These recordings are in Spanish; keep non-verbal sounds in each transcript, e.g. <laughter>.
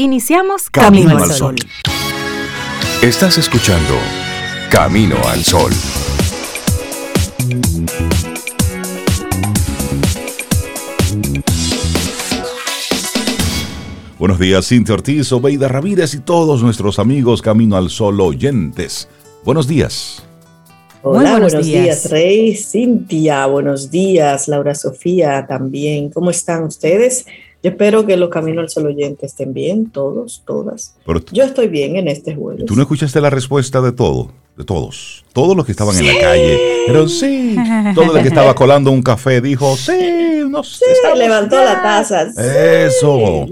Iniciamos Camino, al Sol. Estás escuchando Camino al Sol. Buenos días, Cintia Ortiz, Obeida Ramírez y todos nuestros amigos Camino al Sol oyentes. Buenos días. Hola, buenos, días. Rey, Cintia, buenos días, Laura Sofía también. ¿Cómo están ustedes? Yo espero que los Caminos al Sol oyentes estén bien, todos, todas. Yo estoy bien en este jueves. ¿Tú no escuchaste la respuesta de todo? De todos. Todos los que estaban en la calle. Pero sí. Todo el que estaba <laughs> colando un café dijo, sí, no sé. Sí, levantó la taza. Eso.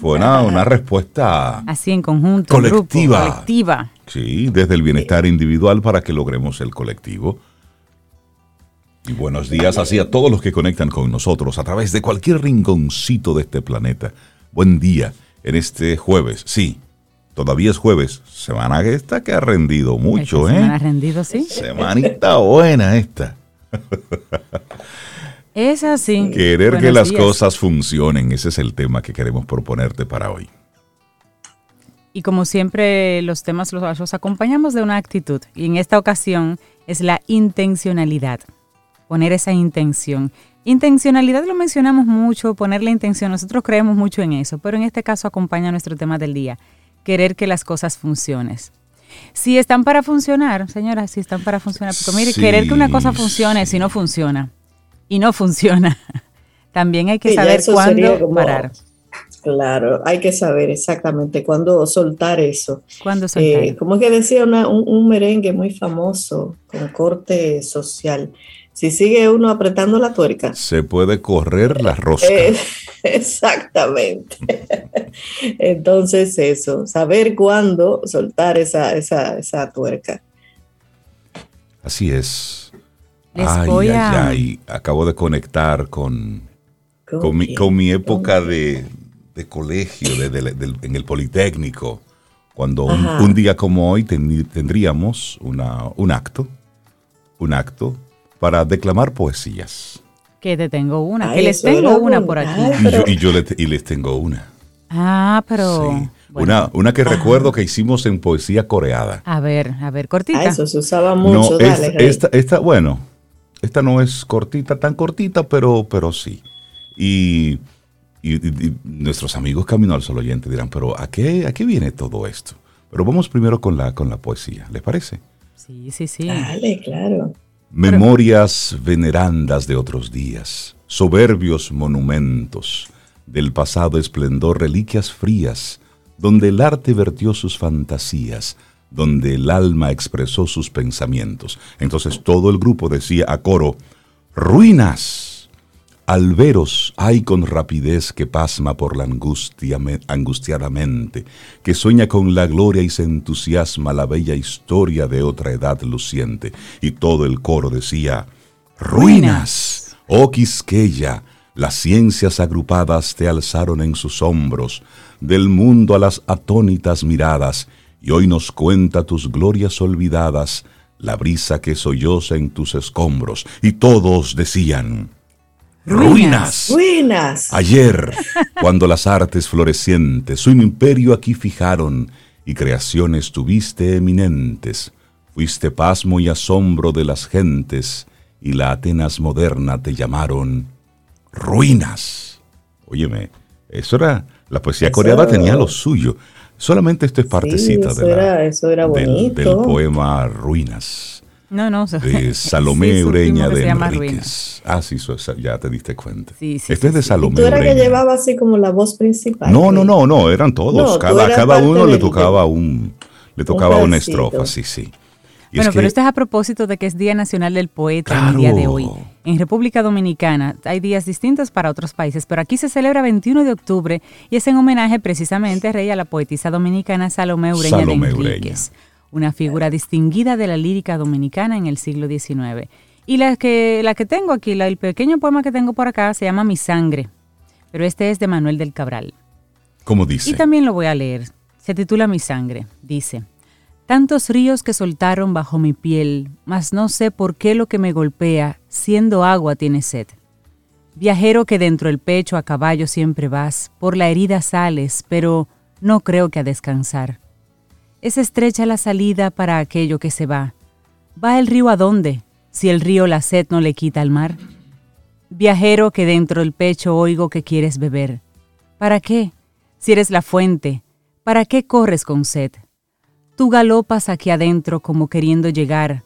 Fue una, una, respuesta. Así en conjunto. Colectiva. colectiva. Sí, desde el bienestar individual para que logremos el colectivo. Y buenos días así a todos los que conectan con nosotros a través de cualquier rinconcito de este planeta. Buen día en este jueves. Sí, todavía es jueves. Semana esta que ha rendido mucho, ¿eh? Semana ha rendido, sí. Semanita buena esta. <laughs> Es así. Querer que las cosas funcionen, ese es el tema que queremos proponerte para hoy. Y como siempre, los temas los, los acompañamos de una actitud. Y en esta ocasión es la intencionalidad poner esa intención. Intencionalidad lo mencionamos mucho, poner la intención, nosotros creemos mucho en eso, pero en este caso acompaña nuestro tema del día, querer que las cosas funcionen. Si están para funcionar, señora, si están para funcionar, porque mire, querer que una cosa funcione si no funciona y no funciona, <laughs> también hay que saber cuándo parar. Claro, hay que saber exactamente cuándo soltar eso. ¿Cuándo soltar? Eh, como es que decía un merengue muy famoso con corte social, si sigue uno apretando la tuerca. Se puede correr la rosca. Eh, <laughs> exactamente. <laughs> Entonces eso, saber cuándo soltar esa, esa, tuerca. Así es. ay, ay, ay. Acabo de conectar con, con, mi, época de, colegio, en el Politécnico, cuando un, día como hoy tendríamos una, un acto, un acto para declamar poesías. Que te tengo una, que les tengo una por aquí. Y, yo, les tengo una. Ah, pero... Una, una que recuerdo que hicimos en poesía coreada. A ver, a ver, cortita. Ah, eso se usaba mucho. No, esta, esta, bueno, esta no es cortita, tan cortita, pero, pero sí. Y, nuestros amigos Camino al Sol oyente dirán, pero ¿a qué, ¿a qué viene todo esto? Pero vamos primero con la, con la poesía, ¿les parece? Sí, sí, sí. Dale, claro. Memorias venerandas de otros días, soberbios monumentos, del pasado esplendor reliquias frías, donde el arte vertió sus fantasías, donde el alma expresó sus pensamientos. Entonces todo el grupo decía a coro, ruinas al veros hay con rapidez que pasma por la angustia angustiadamente, que sueña con la gloria y se entusiasma la bella historia de otra edad luciente. Y todo el coro decía, Ruinas, oh Quisqueya, las ciencias agrupadas te alzaron en sus hombros, del mundo a las atónitas miradas, y hoy nos cuenta tus glorias olvidadas, la brisa que solloza en tus escombros. Y todos decían, Ruinas. Ruinas. Ayer, <laughs> cuando las artes florecientes su imperio aquí fijaron y creaciones tuviste eminentes, fuiste pasmo y asombro de las gentes y la Atenas moderna te llamaron ruinas. Óyeme, eso era, la poesía coreana tenía lo suyo. Solamente esto es partecita de la, eso era del, del poema Ruinas. No, no. De <laughs> Salomé Ureña de Enríquez. Ah, sí, ya te diste cuenta. Sí, sí, este es de Salomé ¿Y tú era que llevaba así como la voz principal? No, no, no, no, eran todos. cada cada uno le tocaba un le tocaba una estrofa, sí, sí. bueno, pero esto es a propósito de que es Día Nacional del Poeta el día de hoy. En República Dominicana hay días distintos para otros países, pero aquí se celebra 21 de octubre y es en homenaje precisamente a Rey a la poetisa dominicana Salomé Ureña de Enríquez una figura distinguida de la lírica dominicana en el siglo XIX. Y la que, la que tengo aquí, el pequeño poema que tengo por acá, se llama Mi Sangre, pero este es de Manuel del Cabral. ¿Cómo dice? Y también lo voy a leer. Se titula Mi Sangre. Dice, Tantos ríos que soltaron bajo mi piel, mas no sé por qué lo que me golpea, siendo agua, tiene sed. Viajero que dentro el pecho a caballo siempre vas, por la herida sales, pero no creo que a descansar. Es estrecha la salida para aquello que se va. ¿Va el río a dónde, si el río la sed no le quita al mar? Viajero que dentro del pecho oigo que quieres beber. ¿Para qué? Si eres la fuente, ¿para qué corres con sed? Tú galopas aquí adentro como queriendo llegar,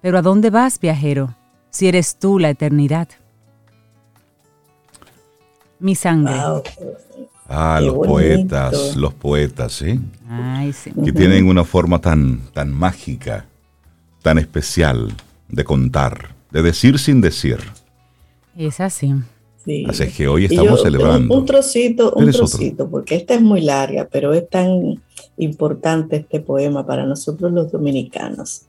pero ¿a dónde vas, viajero, si eres tú la eternidad? Mi sangre. Ah, los poetas, los poetas, ¿eh? Ay, sí. Que tienen una forma tan, tan mágica, tan especial de contar, de decir sin decir. Es así. Así que hoy estamos celebrando. Un, trocito, un trocito, porque esta es muy larga, pero es tan importante este poema para nosotros los dominicanos.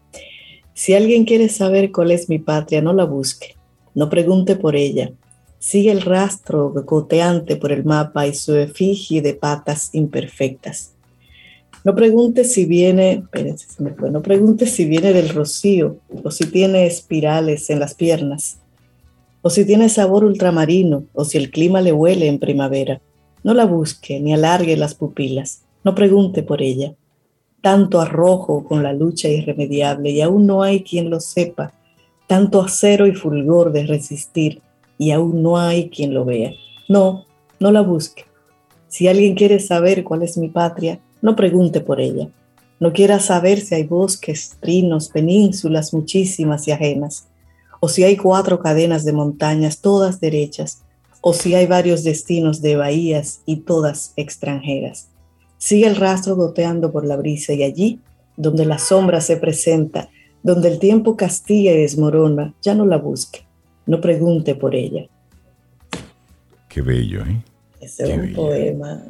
Si alguien quiere saber cuál es mi patria, no la busque, no pregunte por ella. Sigue el rastro goteante por el mapa y su efigie de patas imperfectas. No pregunte si viene, no pregunte si viene del rocío o si tiene espirales en las piernas o si tiene sabor ultramarino, o si el clima le huele en primavera. No la busque ni alargue las pupilas, no pregunte por ella. Tanto arrojo con la lucha irremediable y aún no hay quien lo sepa, tanto acero y fulgor de resistir y aún no hay quien lo vea. No, no la busque. Si alguien quiere saber cuál es mi patria, no pregunte por ella. No quiera saber si hay bosques, trinos, penínsulas muchísimas y ajenas o si hay cuatro cadenas de montañas todas derechas, o si hay varios destinos de bahías y todas extranjeras. Sigue el rastro goteando por la brisa y allí, donde la sombra se presenta, donde el tiempo castiga y desmorona, ya no la busque, no pregunte por ella. Qué bello, ¿eh? Ese es un poema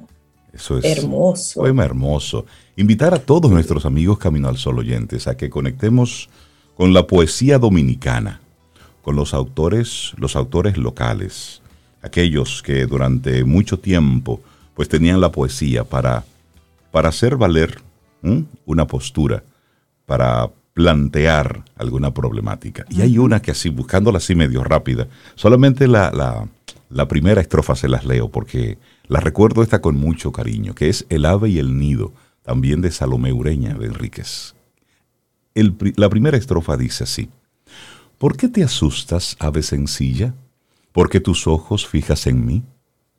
Eso es hermoso. poema hermoso. Invitar a todos nuestros amigos Camino al Sol oyentes a que conectemos con la poesía dominicana con los autores, los autores locales, aquellos que durante mucho tiempo pues tenían la poesía para, para hacer valer una postura, para plantear alguna problemática. Y hay una que así, buscándola así medio rápida, solamente la, la, primera estrofa se las leo porque la recuerdo esta con mucho cariño, que es El ave y el nido, también de Salomé Ureña de Enríquez. la primera estrofa dice así, ¿Por qué te asustas, ave sencilla? ¿Por qué tus ojos fijas en mí?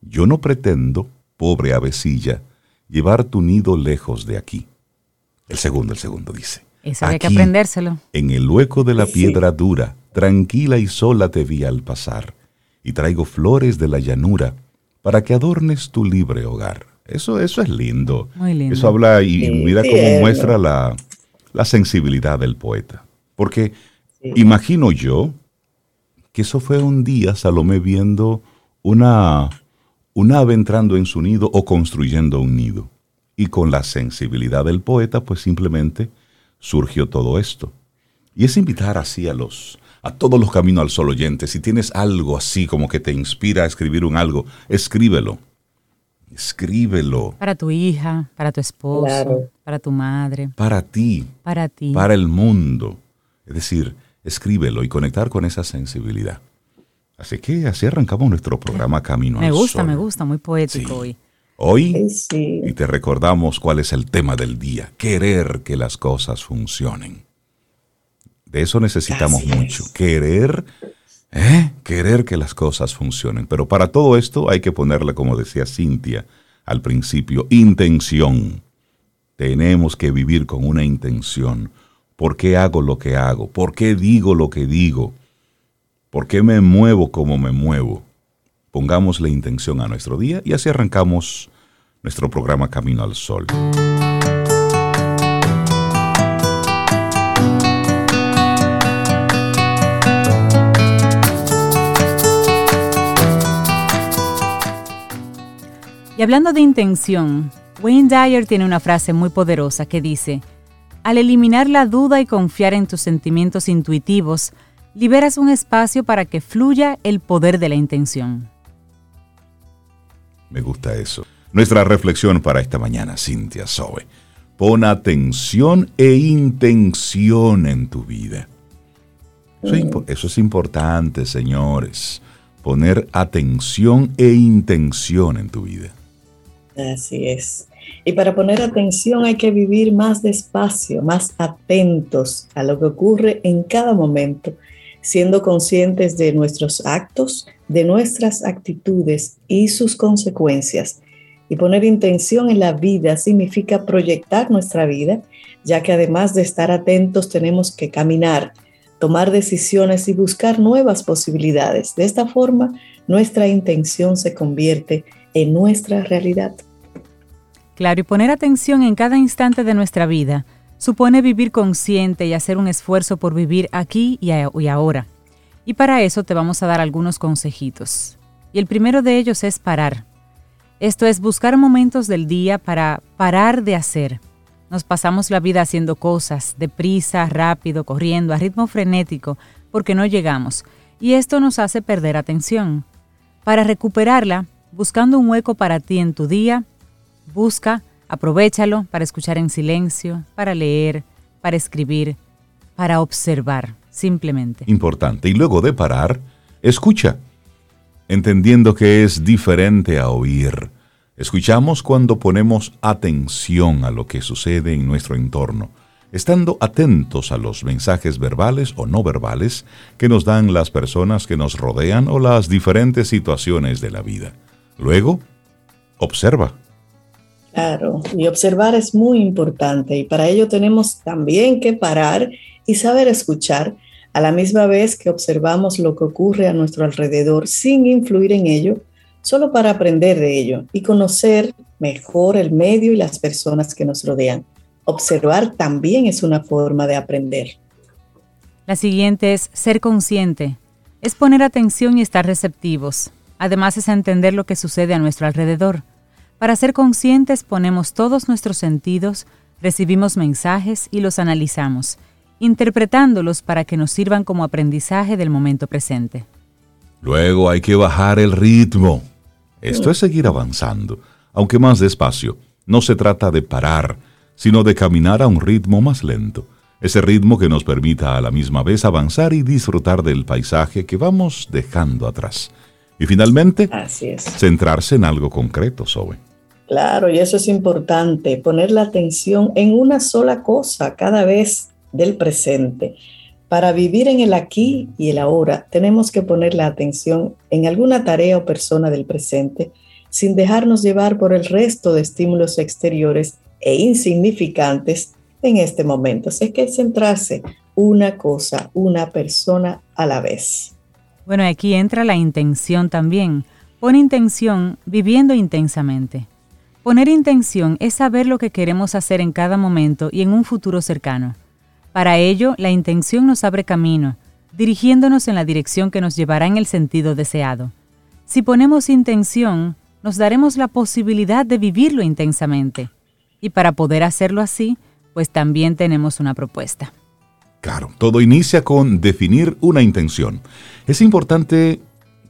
Yo no pretendo, pobre avecilla, llevar tu nido lejos de aquí. El segundo, el segundo dice. Eso hay que aprendérselo. En el hueco de la piedra dura, tranquila y sola te vi al pasar, y traigo flores de la llanura para que adornes tu libre hogar. Eso, eso es lindo. Muy lindo. Eso habla y, mira cómo muestra la, la sensibilidad del poeta. Porque Imagino yo que eso fue un día Salomé viendo una, un ave entrando en su nido o construyendo un nido. Y con la sensibilidad del poeta, pues simplemente surgió todo esto. Y es invitar así a los, a todos los caminos al sol oyentes. Si tienes algo así como que te inspira a escribir un algo, escríbelo. Escríbelo. Para tu hija, para tu esposo, para tu madre. Para ti. Para ti. Para el mundo. Es decir, escríbelo y conectar con esa sensibilidad. Así que así arrancamos nuestro programa Camino me gusta, Me gusta, muy poético hoy. Hoy, y te recordamos cuál es el tema del día, querer que las cosas funcionen. De eso necesitamos mucho, querer, ¿eh? querer que las cosas funcionen. Pero para todo esto hay que ponerle, como decía Cintia al principio, intención. Tenemos que vivir con una intención ¿Por qué hago lo que hago? ¿Por qué digo lo que digo? ¿Por qué me muevo como me muevo? Pongamos la intención a nuestro día y así arrancamos nuestro programa Camino al Sol. Y hablando de intención, Wayne Dyer tiene una frase muy poderosa que dice, al eliminar la duda y confiar en tus sentimientos intuitivos, liberas un espacio para que fluya el poder de la intención. Me gusta eso. Nuestra reflexión para esta mañana, Cintia Sobe. Pon atención e intención en tu vida. Eso eso es importante, señores. Poner atención e intención en tu vida. Así es. Y para poner atención hay que vivir más despacio, más atentos a lo que ocurre en cada momento, siendo conscientes de nuestros actos, de nuestras actitudes y sus consecuencias. Y poner intención en la vida significa proyectar nuestra vida, ya que además de estar atentos tenemos que caminar, tomar decisiones y buscar nuevas posibilidades. De esta forma, nuestra intención se convierte en nuestra realidad. Claro, y poner atención en cada instante de nuestra vida supone vivir consciente y hacer un esfuerzo por vivir aquí y, ahora. Y para eso te vamos a dar algunos consejitos. Y el primero de ellos es parar. Esto es buscar momentos del día para parar de hacer. Nos pasamos la vida haciendo cosas, deprisa, rápido, corriendo, a ritmo frenético, porque no llegamos. Y esto nos hace perder atención. Para recuperarla, buscando un hueco para ti en tu día, busca, aprovechalo para escuchar en silencio, para leer, para escribir, para observar, simplemente. Importante. Y luego de parar, escucha, entendiendo que es diferente a oír. Escuchamos cuando ponemos atención a lo que sucede en nuestro entorno estando atentos a los mensajes verbales o no verbales que nos dan las personas que nos rodean o las diferentes situaciones de la vida. Luego, observa. Claro, y observar es muy importante y para ello tenemos también que parar y saber escuchar a la misma vez que observamos lo que ocurre a nuestro alrededor sin influir en ello, solo para aprender de ello y conocer mejor el medio y las personas que nos rodean observar también es una forma de aprender. La siguiente es ser consciente. Es poner atención y estar receptivos. Además es entender lo que sucede a nuestro alrededor. Para ser conscientes ponemos todos nuestros sentidos, recibimos mensajes y los analizamos, interpretándolos para que nos sirvan como aprendizaje del momento presente. Luego hay que bajar el ritmo. Esto es seguir avanzando, aunque más despacio. No se trata de parar, sino de caminar a un ritmo más lento, ese ritmo que nos permita a la misma vez avanzar y disfrutar del paisaje que vamos dejando atrás. Y finalmente, centrarse en algo concreto, Zoe. Claro, y eso es importante, poner la atención en una sola cosa cada vez del presente. Para vivir en el aquí y el ahora, tenemos que poner la atención en alguna tarea o persona del presente, sin dejarnos llevar por el resto de estímulos exteriores e insignificantes en este momento. Así que centrarse una cosa, una persona a la vez. Bueno, aquí entra la intención también. Pon intención viviendo intensamente. Poner intención es saber lo que queremos hacer en cada momento y en un futuro cercano. Para ello, la intención nos abre camino, dirigiéndonos en la dirección que nos llevará en el sentido deseado. Si ponemos intención, nos daremos la posibilidad de vivirlo intensamente. Y para poder hacerlo así, pues también tenemos una propuesta. Claro, todo inicia con definir una intención. Es importante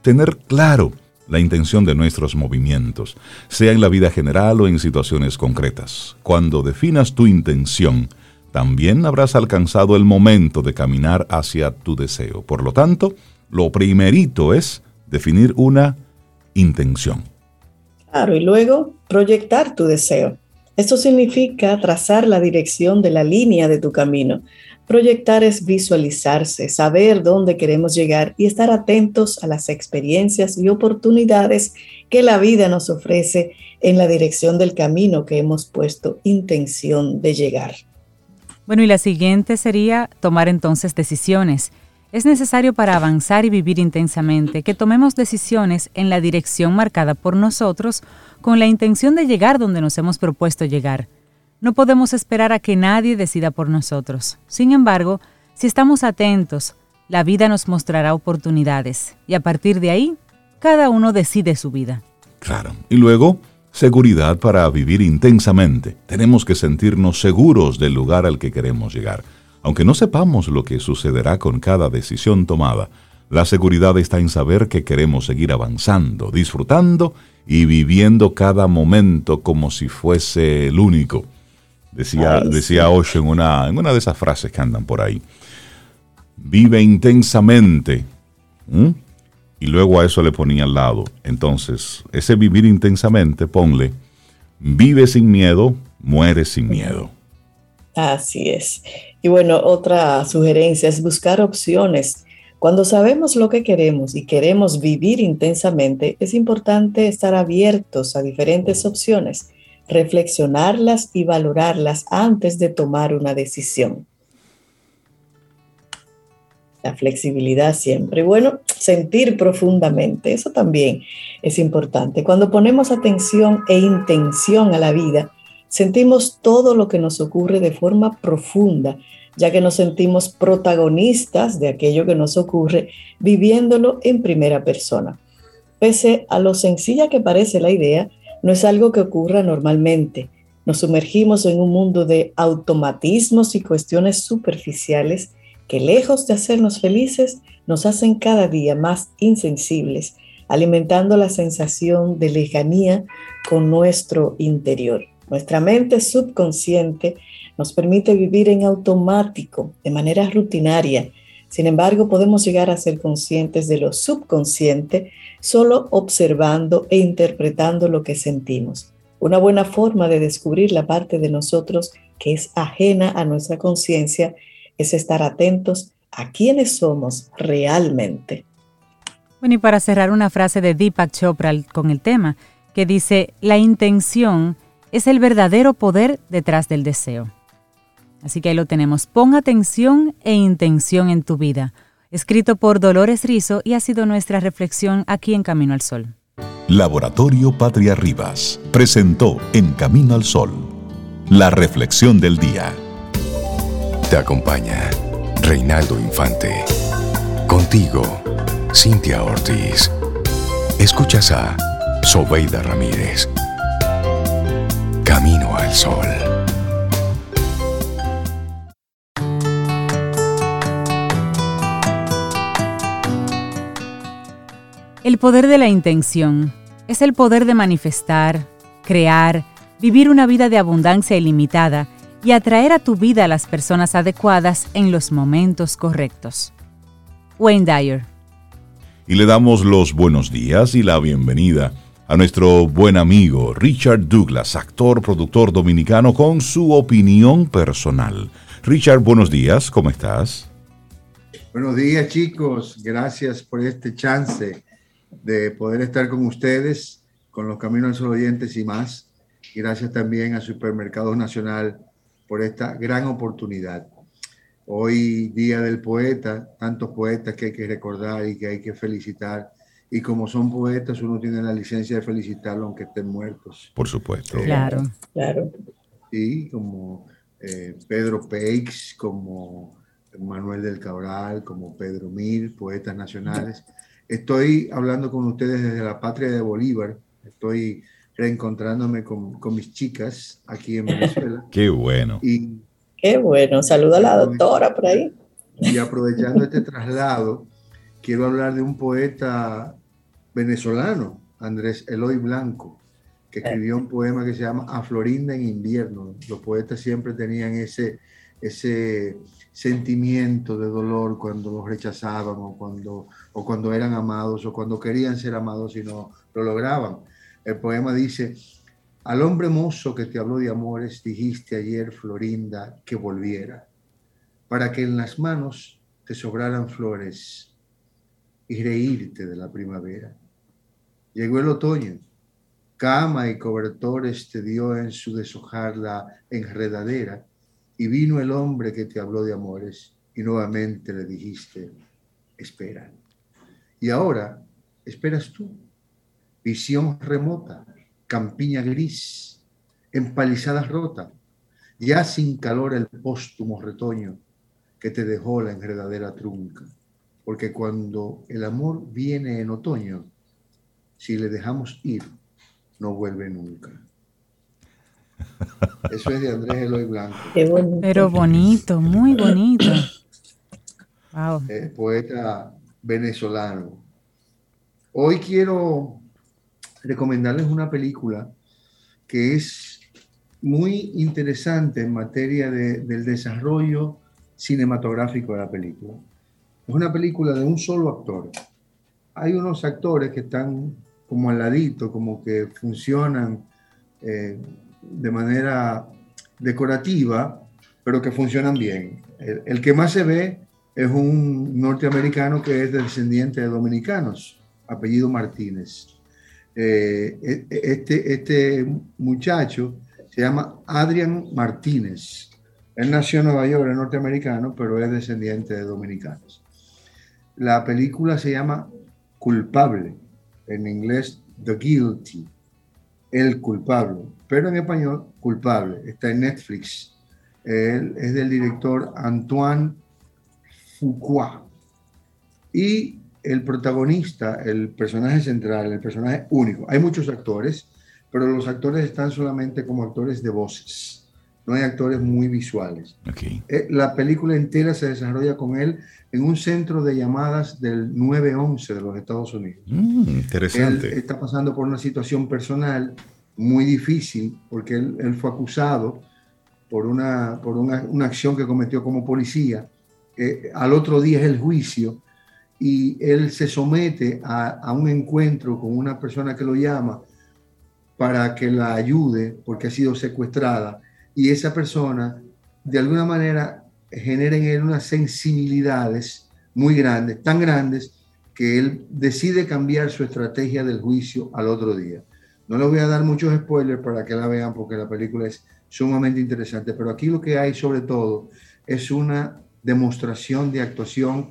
tener claro la intención de nuestros movimientos, sea en la vida general o en situaciones concretas. Cuando definas tu intención, también habrás alcanzado el momento de caminar hacia tu deseo. Por lo tanto, lo primerito es definir una intención. Claro, y luego proyectar tu deseo. Esto significa trazar la dirección de la línea de tu camino. Proyectar es visualizarse, saber dónde queremos llegar y estar atentos a las experiencias y oportunidades que la vida nos ofrece en la dirección del camino que hemos puesto intención de llegar. Bueno, y la siguiente sería tomar entonces decisiones. Es necesario para avanzar y vivir intensamente que tomemos decisiones en la dirección marcada por nosotros con la intención de llegar donde nos hemos propuesto llegar. No podemos esperar a que nadie decida por nosotros. Sin embargo, si estamos atentos, la vida nos mostrará oportunidades y a partir de ahí, cada uno decide su vida. Claro. Y luego, seguridad para vivir intensamente. Tenemos que sentirnos seguros del lugar al que queremos llegar. Aunque no sepamos lo que sucederá con cada decisión tomada, la seguridad está en saber que queremos seguir avanzando, disfrutando y viviendo cada momento como si fuese el único. Decía, decía Osho en una, en una de esas frases que andan por ahí. Vive intensamente. Y luego a eso le ponía al lado. Entonces, ese vivir intensamente, ponle Vive sin miedo, muere sin miedo. Así es. Y bueno, otra sugerencia es buscar opciones. Cuando sabemos lo que queremos y queremos vivir intensamente, es importante estar abiertos a diferentes opciones, reflexionarlas y valorarlas antes de tomar una decisión. La flexibilidad siempre. Bueno, sentir profundamente, eso también es importante. Cuando ponemos atención e intención a la vida, sentimos todo lo que nos ocurre de forma profunda, ya que nos sentimos protagonistas de aquello que nos ocurre, viviéndolo en primera persona. Pese a lo sencilla que parece la idea, no es algo que ocurra normalmente. Nos sumergimos en un mundo de automatismos y cuestiones superficiales que lejos de hacernos felices, nos hacen cada día más insensibles, alimentando la sensación de lejanía con nuestro interior. Nuestra mente subconsciente nos permite vivir en automático, de manera rutinaria. Sin embargo, podemos llegar a ser conscientes de lo subconsciente solo observando e interpretando lo que sentimos. Una buena forma de descubrir la parte de nosotros que es ajena a nuestra conciencia es estar atentos a quiénes somos realmente. Bueno, y para cerrar una frase de Deepak Chopra con el tema, que dice, la intención es el verdadero poder detrás del deseo. Así que ahí lo tenemos, pon atención e intención en tu vida. Escrito por Dolores Rizo y ha sido nuestra reflexión aquí en Camino al Sol. Laboratorio Patria Rivas presentó En Camino al Sol, la reflexión del día. Te acompaña Reinaldo Infante. Contigo, Cintia Ortiz. Escuchas a Sobeida Ramírez. Camino al Sol. El poder de la intención es el poder de manifestar, crear, vivir una vida de abundancia ilimitada y atraer a tu vida a las personas adecuadas en los momentos correctos. Wayne Dyer. Y le damos los buenos días y la bienvenida a nuestro buen amigo Richard Douglas, actor, productor dominicano, con su opinión personal. Richard, buenos días, ¿cómo estás? Buenos días chicos, gracias por este chance de poder estar con ustedes, con los Caminos Sol Oyentes y más. Y gracias también a Supermercados Nacional por esta gran oportunidad. Hoy, Día del Poeta, tantos poetas que hay que recordar y que hay que felicitar. Y como son poetas, uno tiene la licencia de felicitarlos aunque estén muertos. Por supuesto. claro, claro. Sí, como eh, Pedro Peix, como Manuel del Cabral, como Pedro Mir, poetas nacionales. Estoy hablando con ustedes desde la patria de Bolívar. Estoy reencontrándome con, con mis chicas aquí en Venezuela. <laughs> Qué bueno. Y, Qué bueno. Saluda a la doctora por ahí. Y aprovechando este traslado, quiero hablar de un poeta venezolano, Andrés Eloy Blanco, que escribió un poema que se llama A Florinda en invierno. Los poetas siempre tenían ese, ese sentimiento de dolor cuando los rechazaban o cuando, o cuando eran amados o cuando querían ser amados y no lo lograban. El poema dice, al hombre mozo que te habló de amores, dijiste ayer, Florinda, que volviera, para que en las manos te sobraran flores y reírte de la primavera. Llegó el otoño, cama y cobertores te dio en su deshojar la enredadera, y vino el hombre que te habló de amores, y nuevamente le dijiste, espera. Y ahora, esperas tú visión remota, campiña gris, empalizadas rota, ya sin calor el póstumo retoño que te dejó la enredadera trunca. Porque cuando el amor viene en otoño, si le dejamos ir, no vuelve nunca. Eso es de Andrés Eloy Blanco. Pero bonito, muy bonito. Wow. poeta venezolano. Hoy quiero recomendarles una película que es muy interesante en materia del desarrollo cinematográfico de la película. Es una película de un solo actor. Hay unos actores que están como al ladito, como que funcionan eh, de manera decorativa, pero que funcionan bien. El, que más se ve es un norteamericano que es descendiente de dominicanos, apellido Martínez. Eh, e, e, este, este muchacho se llama Adrian Martínez. Él nació en Nueva York, es norteamericano, pero es descendiente de dominicanos. La película se llama Culpable, en inglés The Guilty, el culpable, pero en español culpable. Está en Netflix. Él es del director Antoine Fuqua. Y el protagonista, el personaje central, el personaje único. Hay muchos actores, pero los actores están solamente como actores de voces. No hay actores muy visuales. Eh, la película entera se desarrolla con él en un centro de llamadas del 911 de los Estados Unidos. Mm, interesante. Él está pasando por una situación personal muy difícil porque él, fue acusado por, una, por una, una, acción que cometió como policía. Eh, al otro día es el juicio y él se somete a, un encuentro con una persona que lo llama para que la ayude porque ha sido secuestrada y esa persona de alguna manera genera en él unas sensibilidades muy grandes, tan grandes que él decide cambiar su estrategia del juicio al otro día. No les voy a dar muchos spoilers para que la vean porque la película es sumamente interesante, pero aquí lo que hay sobre todo es una demostración de actuación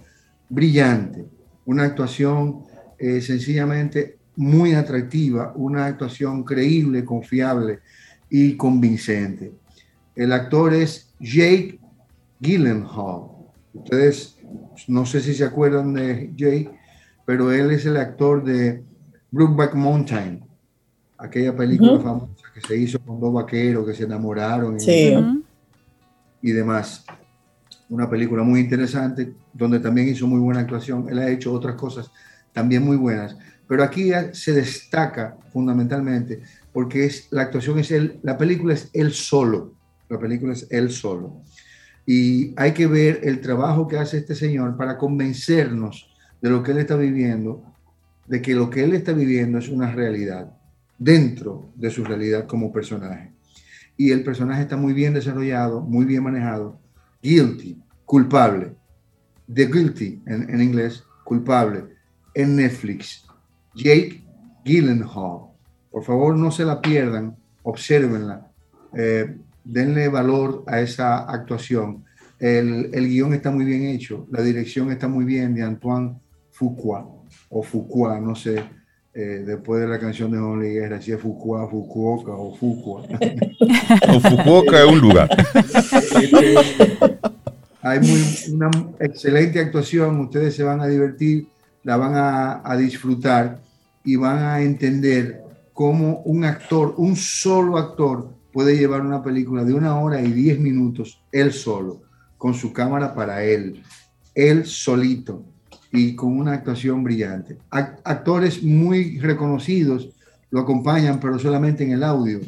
brillante, una actuación eh, sencillamente muy atractiva, una actuación creíble, confiable y convincente. El actor es Jake Gyllenhaal. Ustedes no sé si se acuerdan de Jake, pero él es el actor de Brookback Mountain, aquella película famosa que se hizo con dos vaqueros que se enamoraron y demás una película muy interesante, donde también hizo muy buena actuación. Él ha hecho otras cosas también muy buenas, pero aquí se destaca fundamentalmente porque es, la actuación es él, la película es él solo, la película es él solo. Y hay que ver el trabajo que hace este señor para convencernos de lo que él está viviendo, de que lo que él está viviendo es una realidad dentro de su realidad como personaje. Y el personaje está muy bien desarrollado, muy bien manejado Guilty, culpable. The Guilty, en, inglés, culpable, en Netflix. Jake Gyllenhaal. Por favor, no se la pierdan, obsérvenla, eh, denle valor a esa actuación. El, el, guion está muy bien hecho, la dirección está muy bien de Antoine Fuqua, o Fuqua, no sé, eh, después de la canción de Juan Guerra, si es Fuqua, Fukuoka o Fuqua. <laughs> o Fukuoka es un lugar. Hay muy, una excelente actuación, ustedes se van a divertir, la van a, a disfrutar y van a entender cómo un actor, un solo actor, puede llevar una película de una hora y diez minutos, él solo, con su cámara para él, él solito y con una actuación brillante. Actores muy reconocidos lo acompañan, pero solamente en el audio.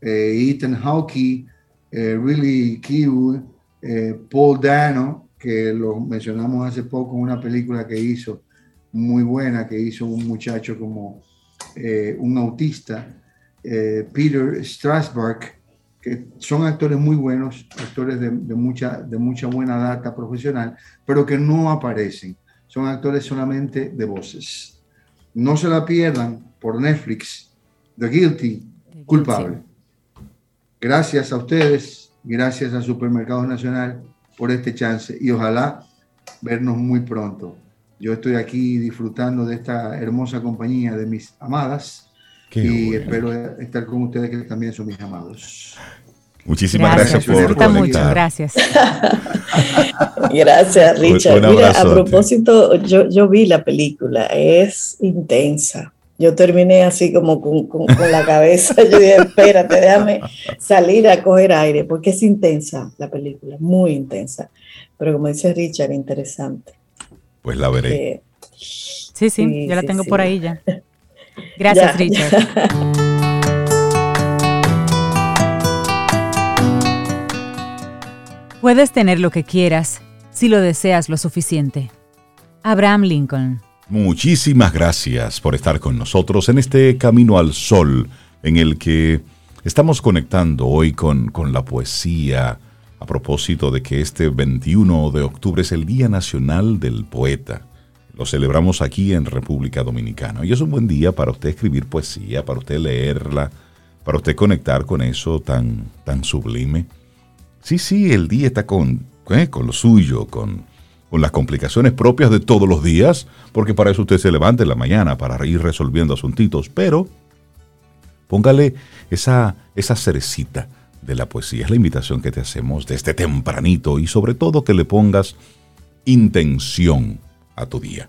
Eh, Ethan Hawke, eh, Really Kiu, eh, Paul Dano, que lo mencionamos hace poco en una película que hizo muy buena, que hizo un muchacho como un autista, Peter Strasberg, que son actores muy buenos, actores de, mucha, de mucha buena data profesional, pero que no aparecen son actores solamente de voces. No se la pierdan por Netflix, The Guilty, culpable. Gracias a ustedes, gracias a Supermercados Nacional por este chance y ojalá vernos muy pronto. Yo estoy aquí disfrutando de esta hermosa compañía de mis amadas y espero estar con ustedes que también son mis amados. Muchísimas gracias, por conectar. gracias. <laughs> gracias, Richard. Mira, a propósito, yo, yo vi la película, es intensa. Yo terminé así como con, con, la cabeza. <laughs> Yo dije, espérate, déjame salir a coger aire, porque es intensa la película, muy intensa. Pero como dice Richard, interesante. Pues la veré. Eh, sí, sí, yo la tengo por ahí ya. <laughs> Gracias, Richard. Puedes tener lo que quieras si lo deseas lo suficiente. Abraham Lincoln. Muchísimas gracias por estar con nosotros en este camino al sol en el que Estamos conectando hoy con, con la poesía a propósito de que este 21 de octubre es el Día Nacional del Poeta. Lo celebramos aquí en República Dominicana. Y es un buen día para usted escribir poesía, para usted leerla, para usted conectar con eso tan, tan sublime. Sí, sí, el día está con, ¿eh? con lo suyo, con, con las complicaciones propias de todos los días, porque para eso usted se levanta en la mañana para ir resolviendo asuntitos, pero póngale esa, esa cerecita de la poesía. Es la invitación que te hacemos desde tempranito y sobre todo que le pongas intención a tu día.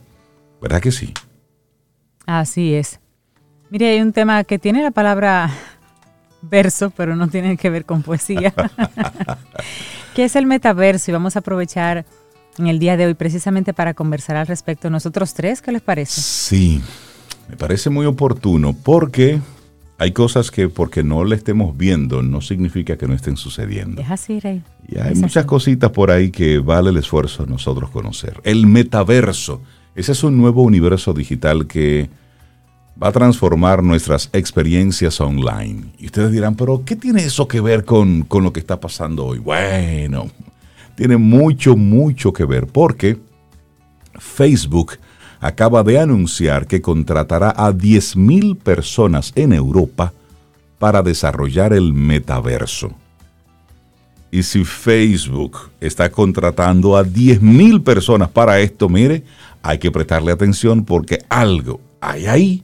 ¿Verdad que sí? Así es. Mire, hay un tema que tiene la palabra verso, pero no tiene que ver con poesía, <laughs> que es el metaverso y vamos a aprovechar en el día de hoy precisamente para conversar al respecto. Nosotros tres, ¿qué les parece? Sí, me parece muy oportuno porque hay cosas que porque no le estemos viendo no significa que no estén sucediendo. Es así, Rey. Y hay muchas cositas por ahí que vale el esfuerzo nosotros conocer. El metaverso, ese es un nuevo universo digital que va a transformar nuestras experiencias online. Y ustedes dirán, pero ¿qué tiene eso que ver con, con lo que está pasando hoy? Bueno, tiene mucho, mucho que ver porque Facebook acaba de anunciar que contratará a 10.000 personas en Europa para desarrollar el metaverso. Y si Facebook está contratando a 10.000 personas para esto, mire, hay que prestarle atención porque algo hay ahí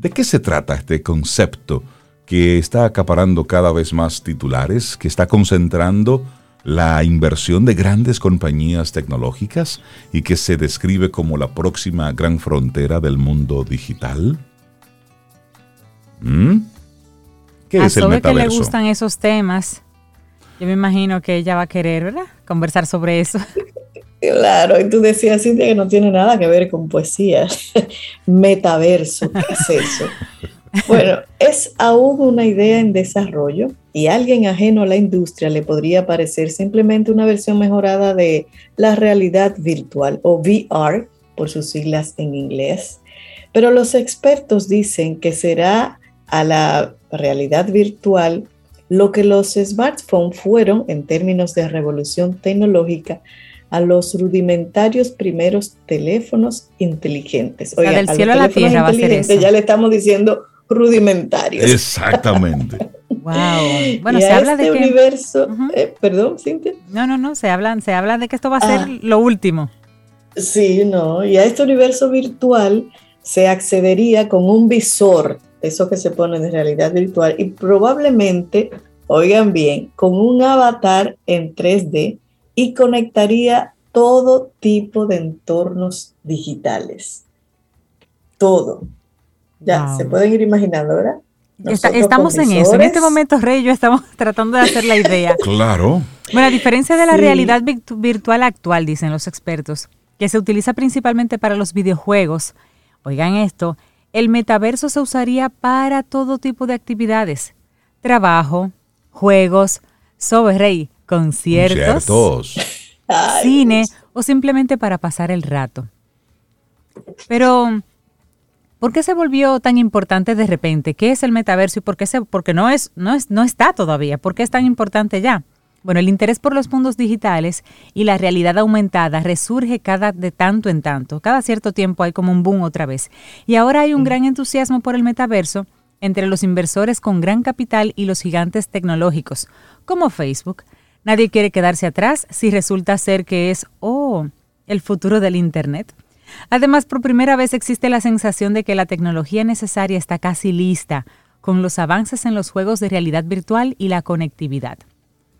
¿De qué se trata este concepto que está acaparando cada vez más titulares, que está concentrando la inversión de grandes compañías tecnológicas y que se describe como la próxima gran frontera del mundo digital? ¿Mm? ¿Qué es el metaverso? que le gustan esos temas, yo me imagino que ella va a querer, ¿verdad? Conversar sobre eso. <laughs> Claro, y tú decías, Cintia, que no tiene nada que ver con poesía. <laughs> Metaverso, ¿qué es eso? <laughs> Bueno, es aún una idea en desarrollo y alguien ajeno a la industria le podría parecer simplemente una versión mejorada de la realidad virtual o VR, por sus siglas en inglés. Pero los expertos dicen que será a la realidad virtual lo que los smartphones fueron en términos de revolución tecnológica a los rudimentarios primeros teléfonos inteligentes. Oiga, del cielo a, la tierra va a ser eso. Ya le estamos diciendo rudimentarios. Exactamente. <laughs> wow. Bueno, se habla de este que universo, eh, perdón, Cintia. No, no, no, se habla, se habla de que esto va a ser ah. lo último. Sí, no, y a este universo virtual se accedería con un visor, eso que se pone de realidad virtual, y probablemente, oigan bien, con un avatar en 3D y conectaría todo tipo de entornos digitales. Todo. Ya, se pueden ir imaginando, ¿verdad? estamos en eso. En este momento, Rey y yo estamos <laughs> tratando de hacer la idea. claro. Bueno, a diferencia de la realidad virtual actual, dicen los expertos, que se utiliza principalmente para los videojuegos, oigan esto, el metaverso se usaría para todo tipo de actividades. Trabajo, juegos, sobre Rey, conciertos, cine o simplemente para pasar el rato. Pero, ¿por qué se volvió tan importante de repente? ¿Qué es el metaverso y por qué se, porque no es, no es, no está todavía? ¿Por qué es tan importante ya? Bueno, el interés por los mundos digitales y la realidad aumentada resurge cada de tanto en tanto. Cada cierto tiempo hay como un boom otra vez. Y ahora hay un gran entusiasmo por el metaverso entre los inversores con gran capital y los gigantes tecnológicos, como Facebook, Nadie quiere quedarse atrás si resulta ser que es, oh, el futuro del Internet. Además, por primera vez existe la sensación de que la tecnología necesaria está casi lista, con los avances en los juegos de realidad virtual y la conectividad.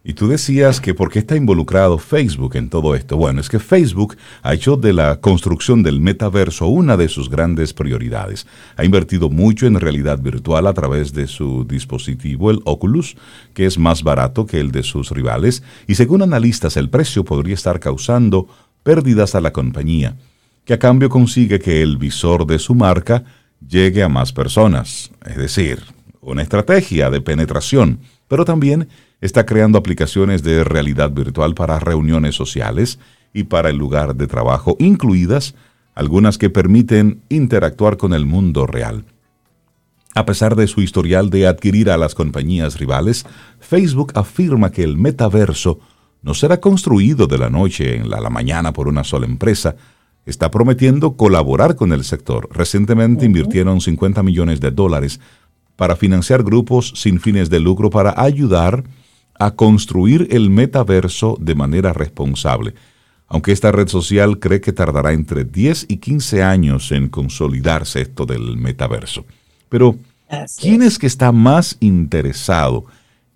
Y tú decías que por qué está involucrado Facebook en todo esto. Bueno, es que Facebook ha hecho de la construcción del metaverso una de sus grandes prioridades. Ha invertido mucho en realidad virtual a través de su dispositivo, el Oculus, que es más barato que el de sus rivales, y según analistas el precio podría estar causando pérdidas a la compañía, que a cambio consigue que el visor de su marca llegue a más personas. Es decir, una estrategia de penetración, pero también está creando aplicaciones de realidad virtual para reuniones sociales y para el lugar de trabajo, incluidas algunas que permiten interactuar con el mundo real. A pesar de su historial de adquirir a las compañías rivales, Facebook afirma que el metaverso no será construido de la noche en la, mañana por una sola empresa. Está prometiendo colaborar con el sector. Recientemente invirtieron 50 millones de dólares para financiar grupos sin fines de lucro para ayudar a construir el metaverso de manera responsable. Aunque esta red social cree que tardará entre 10 y 15 años en consolidarse esto del metaverso. Pero, ¿quién es que está más interesado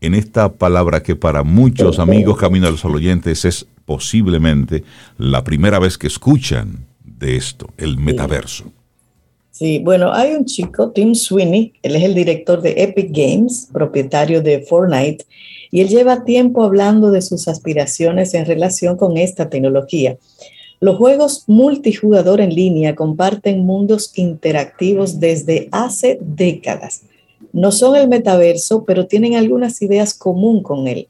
en esta palabra que para muchos amigos Camino a los Oyentes es posiblemente la primera vez que escuchan de esto, el metaverso? Sí, bueno, hay un chico, Tim Sweeney, él es el director de Epic Games, propietario de Fortnite, y él lleva tiempo hablando de sus aspiraciones en relación con esta tecnología. Los juegos multijugador en línea comparten mundos interactivos desde hace décadas. No son el metaverso, pero tienen algunas ideas común con él.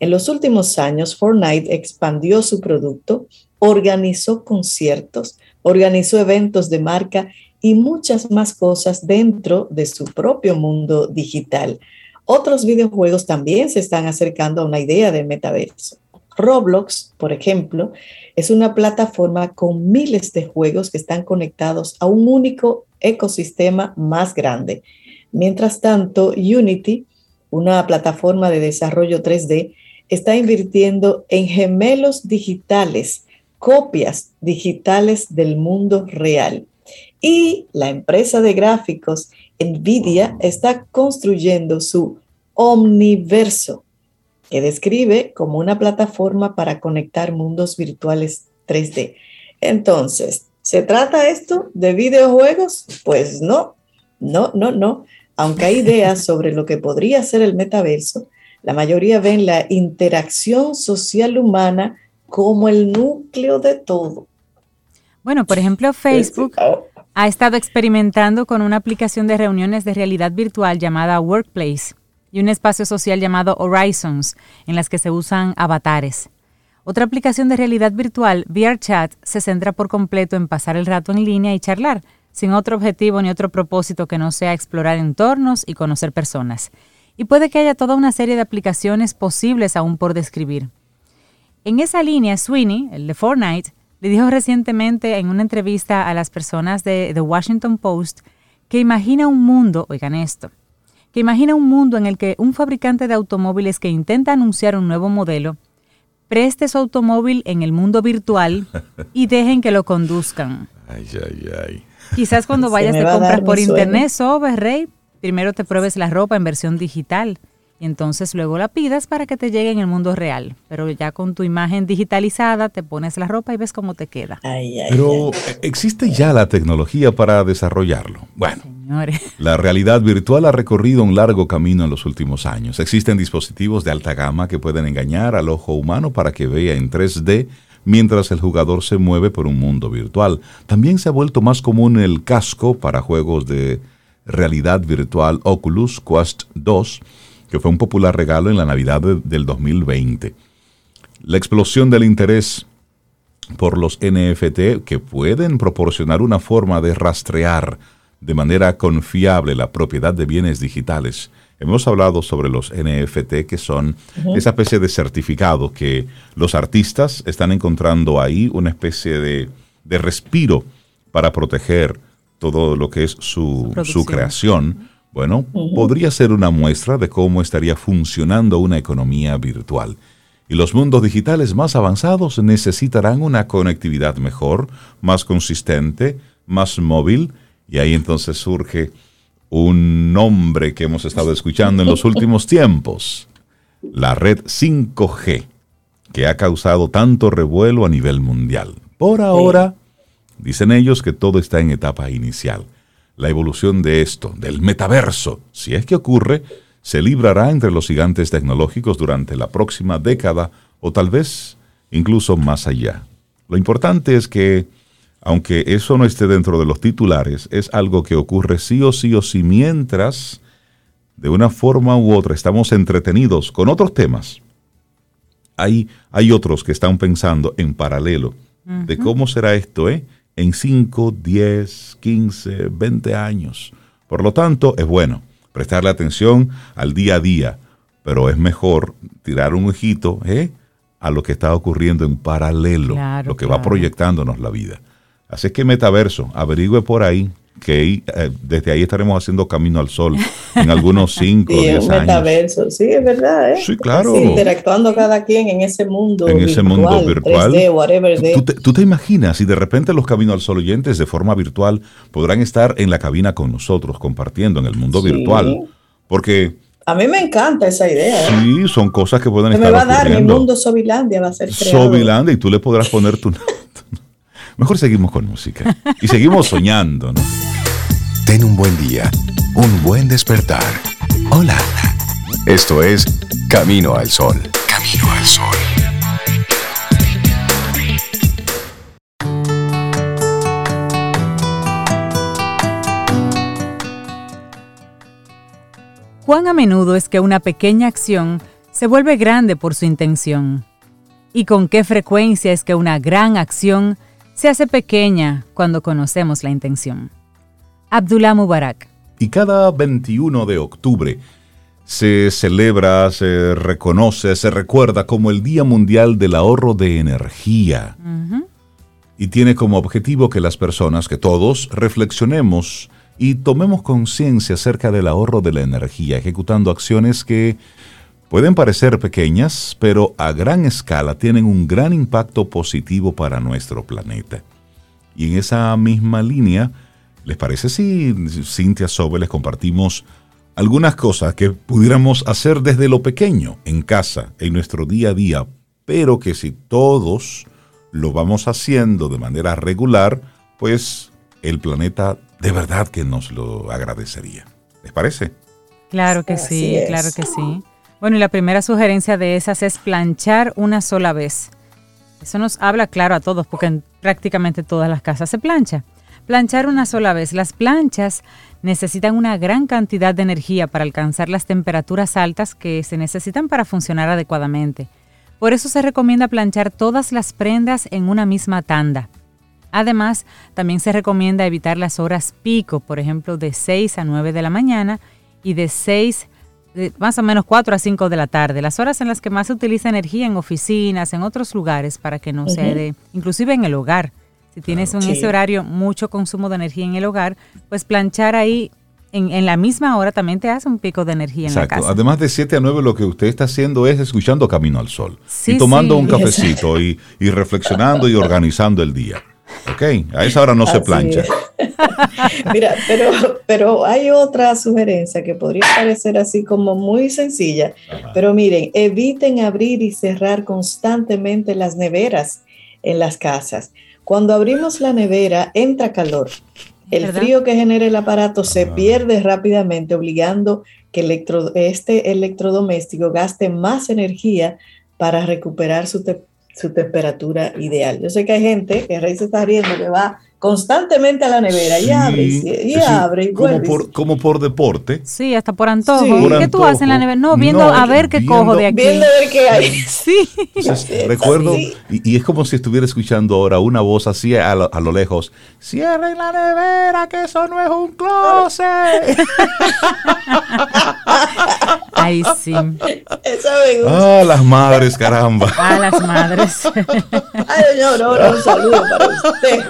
En los últimos años, Fortnite expandió su producto, organizó conciertos, organizó eventos de marca y muchas más cosas dentro de su propio mundo digital. Otros videojuegos también se están acercando a una idea de metaverso. Roblox, por ejemplo, es una plataforma con miles de juegos que están conectados a un único ecosistema más grande. Mientras tanto, Unity, una plataforma de desarrollo 3D, está invirtiendo en gemelos digitales, copias digitales del mundo real. Y la empresa de gráficos Nvidia está construyendo su Omniverso, que describe como una plataforma para conectar mundos virtuales 3D. Entonces, ¿se trata esto de videojuegos? Pues no, no, no, no. Aunque hay ideas sobre lo que podría ser el metaverso, la mayoría ven la interacción social humana como el núcleo de todo. Bueno, por ejemplo, Facebook ha estado experimentando con una aplicación de reuniones de realidad virtual llamada Workplace y un espacio social llamado Horizons, en las que se usan avatares. Otra aplicación de realidad virtual, VRChat, se centra por completo en pasar el rato en línea y charlar, sin otro objetivo ni otro propósito que no sea explorar entornos y conocer personas. Y puede que haya toda una serie de aplicaciones posibles aún por describir. En esa línea, Sweeney, el de Fortnite, le dijo recientemente en una entrevista a las personas de The Washington Post que imagina un mundo, oigan esto, que imagina un mundo en el que un fabricante de automóviles que intenta anunciar un nuevo modelo preste su automóvil en el mundo virtual y dejen que lo conduzcan. Ay, ay, ay. Quizás cuando vayas de comprar por internet, Sobe, Rey, primero te pruebes la ropa en versión digital y entonces luego la pidas para que te llegue en el mundo real. Pero ya con tu imagen digitalizada te pones la ropa y ves cómo te queda. Pero existe ya la tecnología para desarrollarlo. Bueno, <laughs> la realidad virtual ha recorrido un largo camino en los últimos años. Existen dispositivos de alta gama que pueden engañar al ojo humano para que vea en 3D mientras el jugador se mueve por un mundo virtual. También se ha vuelto más común el casco para juegos de realidad virtual Oculus Quest 2 que fue un popular regalo en la Navidad del 2020. La explosión del interés por los NFT que pueden proporcionar una forma de rastrear de manera confiable la propiedad de bienes digitales. Hemos hablado sobre los NFT que son esa especie de certificado que los artistas están encontrando ahí, una especie de, respiro para proteger todo lo que es su, su creación bueno, podría ser una muestra de cómo estaría funcionando una economía virtual. Y los mundos digitales más avanzados necesitarán una conectividad mejor, más consistente, más móvil, y ahí entonces surge un nombre que hemos estado escuchando en los <laughs> últimos tiempos, la red 5G, que ha causado tanto revuelo a nivel mundial. Por ahora, dicen ellos que todo está en etapa inicial la evolución de esto, del metaverso, si es que ocurre, se librará entre los gigantes tecnológicos durante la próxima década o tal vez incluso más allá. Lo importante es que, aunque eso no esté dentro de los titulares, es algo que ocurre sí o sí o sí mientras, de una forma u otra, estamos entretenidos con otros temas. Hay, hay otros que están pensando en paralelo de cómo será esto, ¿eh? En 5, 10, 15, 20 años. Por lo tanto, es bueno prestarle atención al día a día, pero es mejor tirar un ojito ¿eh? a lo que está ocurriendo en paralelo, lo que va proyectándonos la vida. Así que metaverso, averigüe por ahí que eh, desde ahí estaremos haciendo camino al sol en algunos 5 o 10 años. Metaverso, sí, es verdad. ¿eh? Sí, claro. interactuando cada quien en ese mundo en ese mundo virtual. ¿Tú, te, ¿Tú, te, imaginas si de repente los Camino al Sol oyentes de forma virtual podrán estar en la cabina con nosotros, compartiendo en el mundo virtual? Porque... A mí me encanta esa idea. ¿eh? Sí, son cosas que pueden estar me va a dar mi mundo Sobilandia, va a ser creado. Sobilandia y tú le podrás poner tu... <laughs> Mejor seguimos con música y seguimos soñando, ¿no? Ten un buen día, un buen despertar. Hola. Esto es Camino al Sol. Camino al Sol. Cuán a menudo es que una pequeña acción se vuelve grande por su intención. Y con qué frecuencia es que una gran acción se hace pequeña cuando conocemos la intención. Abdullah Mubarak. Y cada 21 de octubre se celebra, se reconoce, se recuerda como el Día Mundial del Ahorro de Energía. Y tiene como objetivo que las personas, que todos, reflexionemos y tomemos conciencia acerca del ahorro de la energía, ejecutando acciones que pueden parecer pequeñas, pero a gran escala tienen un gran impacto positivo para nuestro planeta. Y en esa misma línea, ¿les parece si Cintia Sobe les compartimos algunas cosas que pudiéramos hacer desde lo pequeño, en casa, en nuestro día a día, pero que si todos lo vamos haciendo de manera regular, pues el planeta de verdad que nos lo agradecería. ¿Les parece? Claro que sí, claro que sí. Bueno, y la primera sugerencia de esas es planchar una sola vez. Eso nos habla claro a todos, porque en prácticamente todas las casas se plancha. Planchar una sola vez. Las planchas necesitan una gran cantidad de energía para alcanzar las temperaturas altas que se necesitan para funcionar adecuadamente. Por eso se recomienda planchar todas las prendas en una misma tanda. Además, también se recomienda evitar las horas pico, por ejemplo, de 6 a 9 de la mañana y de 6 más o menos 4 a 5 de la tarde, las horas en las que más se utiliza energía en oficinas, en otros lugares, para que no se de, inclusive en el hogar. Si tienes en ese horario mucho consumo de energía en el hogar, pues planchar ahí en, la misma hora también te hace un pico de energía en la casa. Además de 7 a 9 lo que usted está haciendo es escuchando Camino al Sol. Y tomando un cafecito y, y reflexionando y organizando el día. Ok, a esa hora no se plancha. <laughs> Mira, pero, pero hay otra sugerencia que podría parecer así como muy sencilla, pero miren, eviten abrir y cerrar constantemente las neveras en las casas. Cuando abrimos la nevera, entra calor. El frío que genera el aparato se pierde rápidamente, obligando que este electrodoméstico gaste más energía para recuperar su, su temperatura ideal. Yo sé que hay gente que Rey se está riendo, que va constantemente a la nevera y abre y, abre y como por, como por deporte. Sí, hasta por antojo. ¿Qué tú haces en la nevera? No, viendo a ver qué cojo de aquí. Viendo a ver qué hay. <laughs> Sí. recuerdo, y, es como si estuviera escuchando ahora una voz así a lo, a lo lejos. Cierren la nevera, que eso no es un closet. <laughs> Ay, sí. Esa me gusta. Ah, las madres, caramba. Ah, las madres. <laughs> Ay, doña Aurora, un saludo para usted.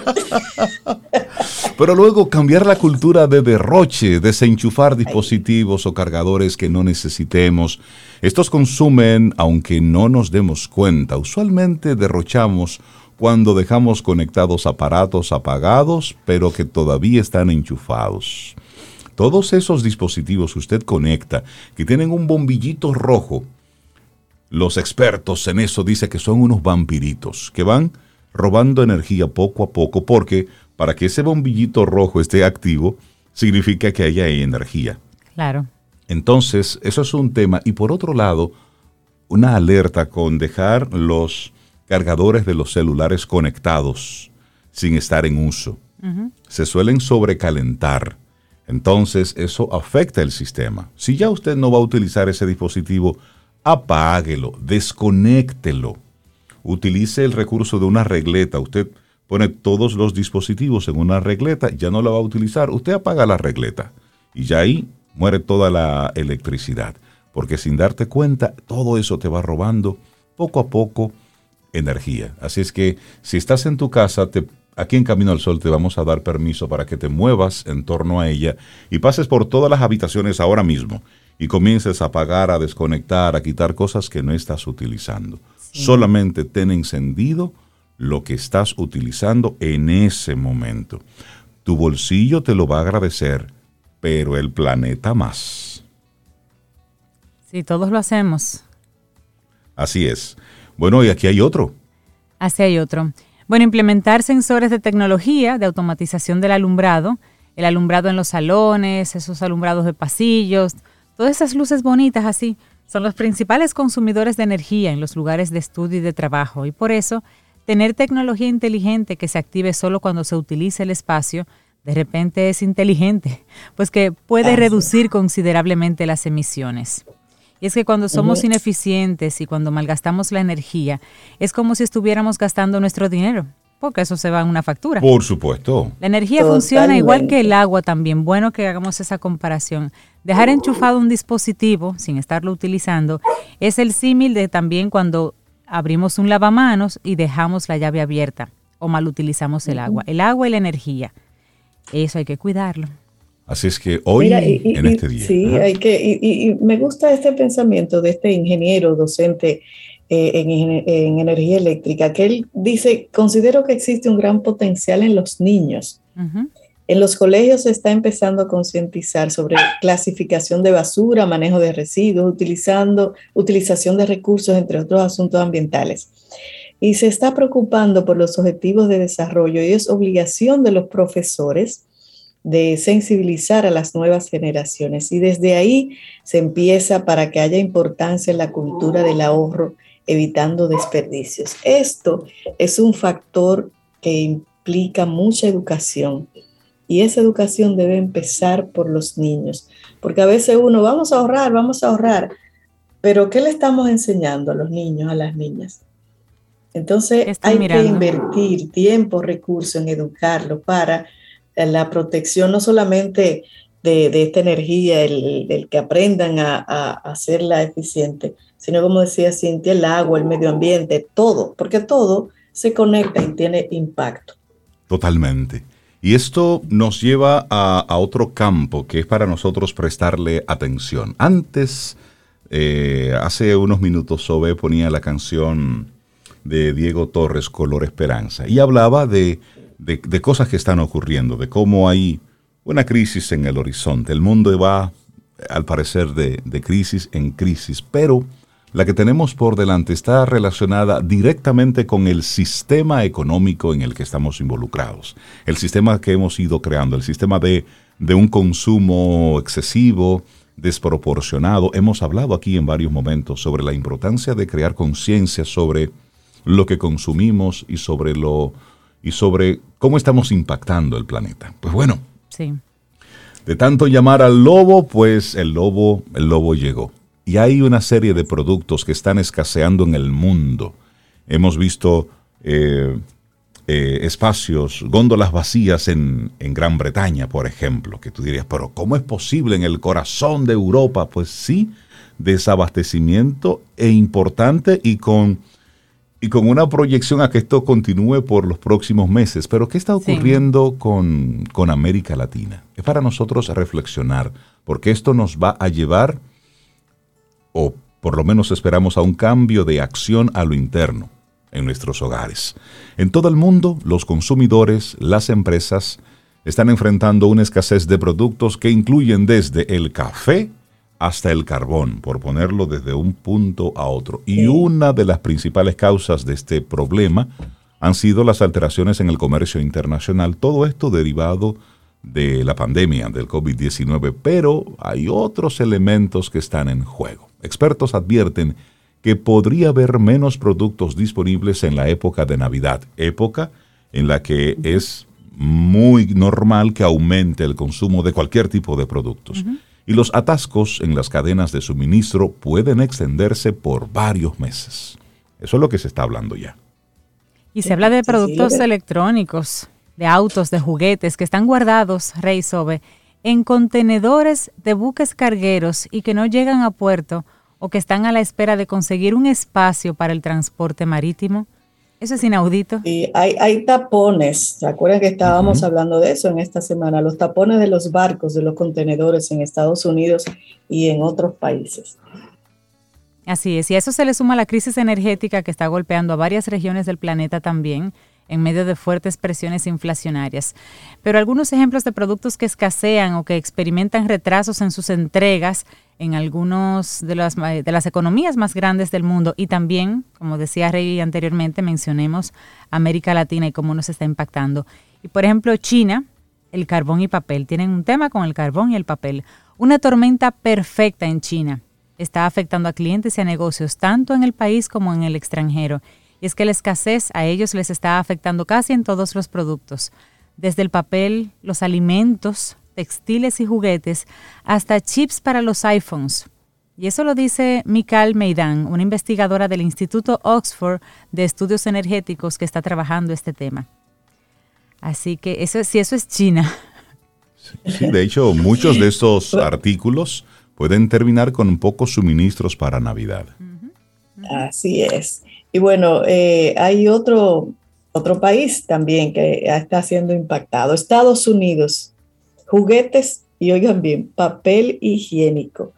Pero luego cambiar la cultura de derroche, desenchufar dispositivos o cargadores que no necesitemos. Estos consumen aunque no nos demos cuenta. Usualmente derrochamos cuando dejamos conectados aparatos apagados, pero que todavía están enchufados. Todos esos dispositivos que usted conecta, que tienen un bombillito rojo, los expertos en eso dicen que son unos vampiritos, que van robando energía poco a poco, porque para que ese bombillito rojo esté activo, significa que haya energía. Claro. Entonces, eso es un tema. Y por otro lado, una alerta con dejar los cargadores de los celulares conectados sin estar en uso. Se suelen sobrecalentar. Entonces, eso afecta el sistema. Si ya usted no va a utilizar ese dispositivo, apáguelo, desconéctelo utilice el recurso de una regleta. Usted pone todos los dispositivos en una regleta, ya no la va a utilizar, usted apaga la regleta y ya ahí muere toda la electricidad. Porque sin darte cuenta, todo eso te va robando poco a poco energía. Así es que si estás en tu casa, te, aquí en Camino al Sol te vamos a dar permiso para que te muevas en torno a ella y pases por todas las habitaciones ahora mismo y comiences a apagar, a desconectar, a quitar cosas que no estás utilizando. Solamente ten encendido lo que estás utilizando en ese momento. Tu bolsillo te lo va a agradecer, pero el planeta más. Sí, todos lo hacemos. Así es. Bueno, y aquí hay otro. Así hay otro. Bueno, implementar sensores de tecnología, de automatización del alumbrado, el alumbrado en los salones, esos alumbrados de pasillos, todas esas luces bonitas así, son los principales consumidores de energía en los lugares de estudio y de trabajo. Y por eso, tener tecnología inteligente que se active solo cuando se utilice el espacio, de repente es inteligente, pues que puede reducir considerablemente las emisiones. Y es que cuando somos ineficientes y cuando malgastamos la energía, es como si estuviéramos gastando nuestro dinero, porque eso se va en una factura. Por supuesto. La energía funciona igual que el agua también. Bueno que hagamos esa comparación. Dejar enchufado un dispositivo sin estarlo utilizando es el símil de también cuando abrimos un lavamanos y dejamos la llave abierta o mal utilizamos el agua. El agua y la energía. Eso hay que cuidarlo. Así es que hoy, en este día. Sí, hay que, y, me gusta este pensamiento de este ingeniero docente eh, en, energía eléctrica, que él dice, considero que existe un gran potencial en los niños. En los colegios se está empezando a concientizar sobre clasificación de basura, manejo de residuos, utilizando, utilización de recursos, entre otros asuntos ambientales. Y se está preocupando por los objetivos de desarrollo y es obligación de los profesores de sensibilizar a las nuevas generaciones. Y desde ahí se empieza para que haya importancia en la cultura del ahorro, evitando desperdicios. Esto es un factor que implica mucha educación. Y esa educación debe empezar por los niños, porque a veces uno, vamos a ahorrar, vamos a ahorrar, pero ¿qué le estamos enseñando a los niños, a las niñas? Entonces hay que invertir tiempo, recursos en educarlo para la protección no solamente de, esta energía, el, que aprendan a, hacerla eficiente, sino como decía Cintia, el agua, el medio ambiente, todo, porque todo se conecta y tiene impacto. Totalmente. Y esto nos lleva a, otro campo que es para nosotros prestarle atención. Antes, eh, hace unos minutos, Sobe ponía la canción de Diego Torres, Color Esperanza, y hablaba de de, cosas que están ocurriendo, de cómo hay una crisis en el horizonte. El mundo va, al parecer, de, crisis en crisis, pero la que tenemos por delante está relacionada directamente con el sistema económico en el que estamos involucrados, el sistema que hemos ido creando, el sistema de, de, un consumo excesivo, desproporcionado. Hemos hablado aquí en varios momentos sobre la importancia de crear conciencia sobre lo que consumimos y sobre lo, y sobre cómo estamos impactando el planeta. Pues bueno, de tanto llamar al lobo, pues el lobo, el lobo llegó. Y hay una serie de productos que están escaseando en el mundo. Hemos visto eh, eh, espacios, góndolas vacías en, en, Gran Bretaña, por ejemplo, que tú dirías, pero ¿cómo es posible en el corazón de Europa? Pues sí, desabastecimiento e importante y con y con una proyección a que esto continúe por los próximos meses. Pero ¿qué está ocurriendo con, con, América Latina? Es para nosotros reflexionar, porque esto nos va a llevar, o por lo menos esperamos, a un cambio de acción a lo interno en nuestros hogares. En todo el mundo, los consumidores, las empresas, están enfrentando una escasez de productos que incluyen desde el café, hasta el carbón, por ponerlo desde un punto a otro. Y una de las principales causas de este problema han sido las alteraciones en el comercio internacional, todo esto derivado de la pandemia del COVID-19, pero hay otros elementos que están en juego. Expertos advierten que podría haber menos productos disponibles en la época de Navidad, época en la que es muy normal que aumente el consumo de cualquier tipo de productos y los atascos en las cadenas de suministro pueden extenderse por varios meses. Eso es lo que se está hablando ya. Y se habla de productos electrónicos, de autos, de juguetes que están guardados, Rey Sobe, en contenedores de buques cargueros y que no llegan a puerto o que están a la espera de conseguir un espacio para el transporte marítimo. Eso es inaudito. Y hay, hay tapones, ¿se acuerdan que estábamos hablando de eso en esta semana? Los tapones de los barcos, de los contenedores en Estados Unidos y en otros países. Así es, y a eso se le suma la crisis energética que está golpeando a varias regiones del planeta también en medio de fuertes presiones inflacionarias. Pero algunos ejemplos de productos que escasean o que experimentan retrasos en sus entregas en algunos de las, de las economías más grandes del mundo y también, como decía Rey anteriormente, mencionemos América Latina y cómo nos está impactando. Y por ejemplo, China, el carbón y papel, tienen un tema con el carbón y el papel. Una tormenta perfecta en China está afectando a clientes y a negocios tanto en el país como en el extranjero. Y es que la escasez a ellos les está afectando casi en todos los productos, desde el papel, los alimentos, textiles y juguetes, hasta chips para los iPhones. Y eso lo dice Mikal Meidan, una investigadora del Instituto Oxford de Estudios Energéticos que está trabajando este tema. Así que eso, si eso es China. Sí, de hecho, muchos de estos artículos pueden terminar con pocos suministros para Navidad. Así es. Y bueno, eh, hay otro, otro país también que está siendo impactado, Estados Unidos. Juguetes y oigan bien, papel higiénico.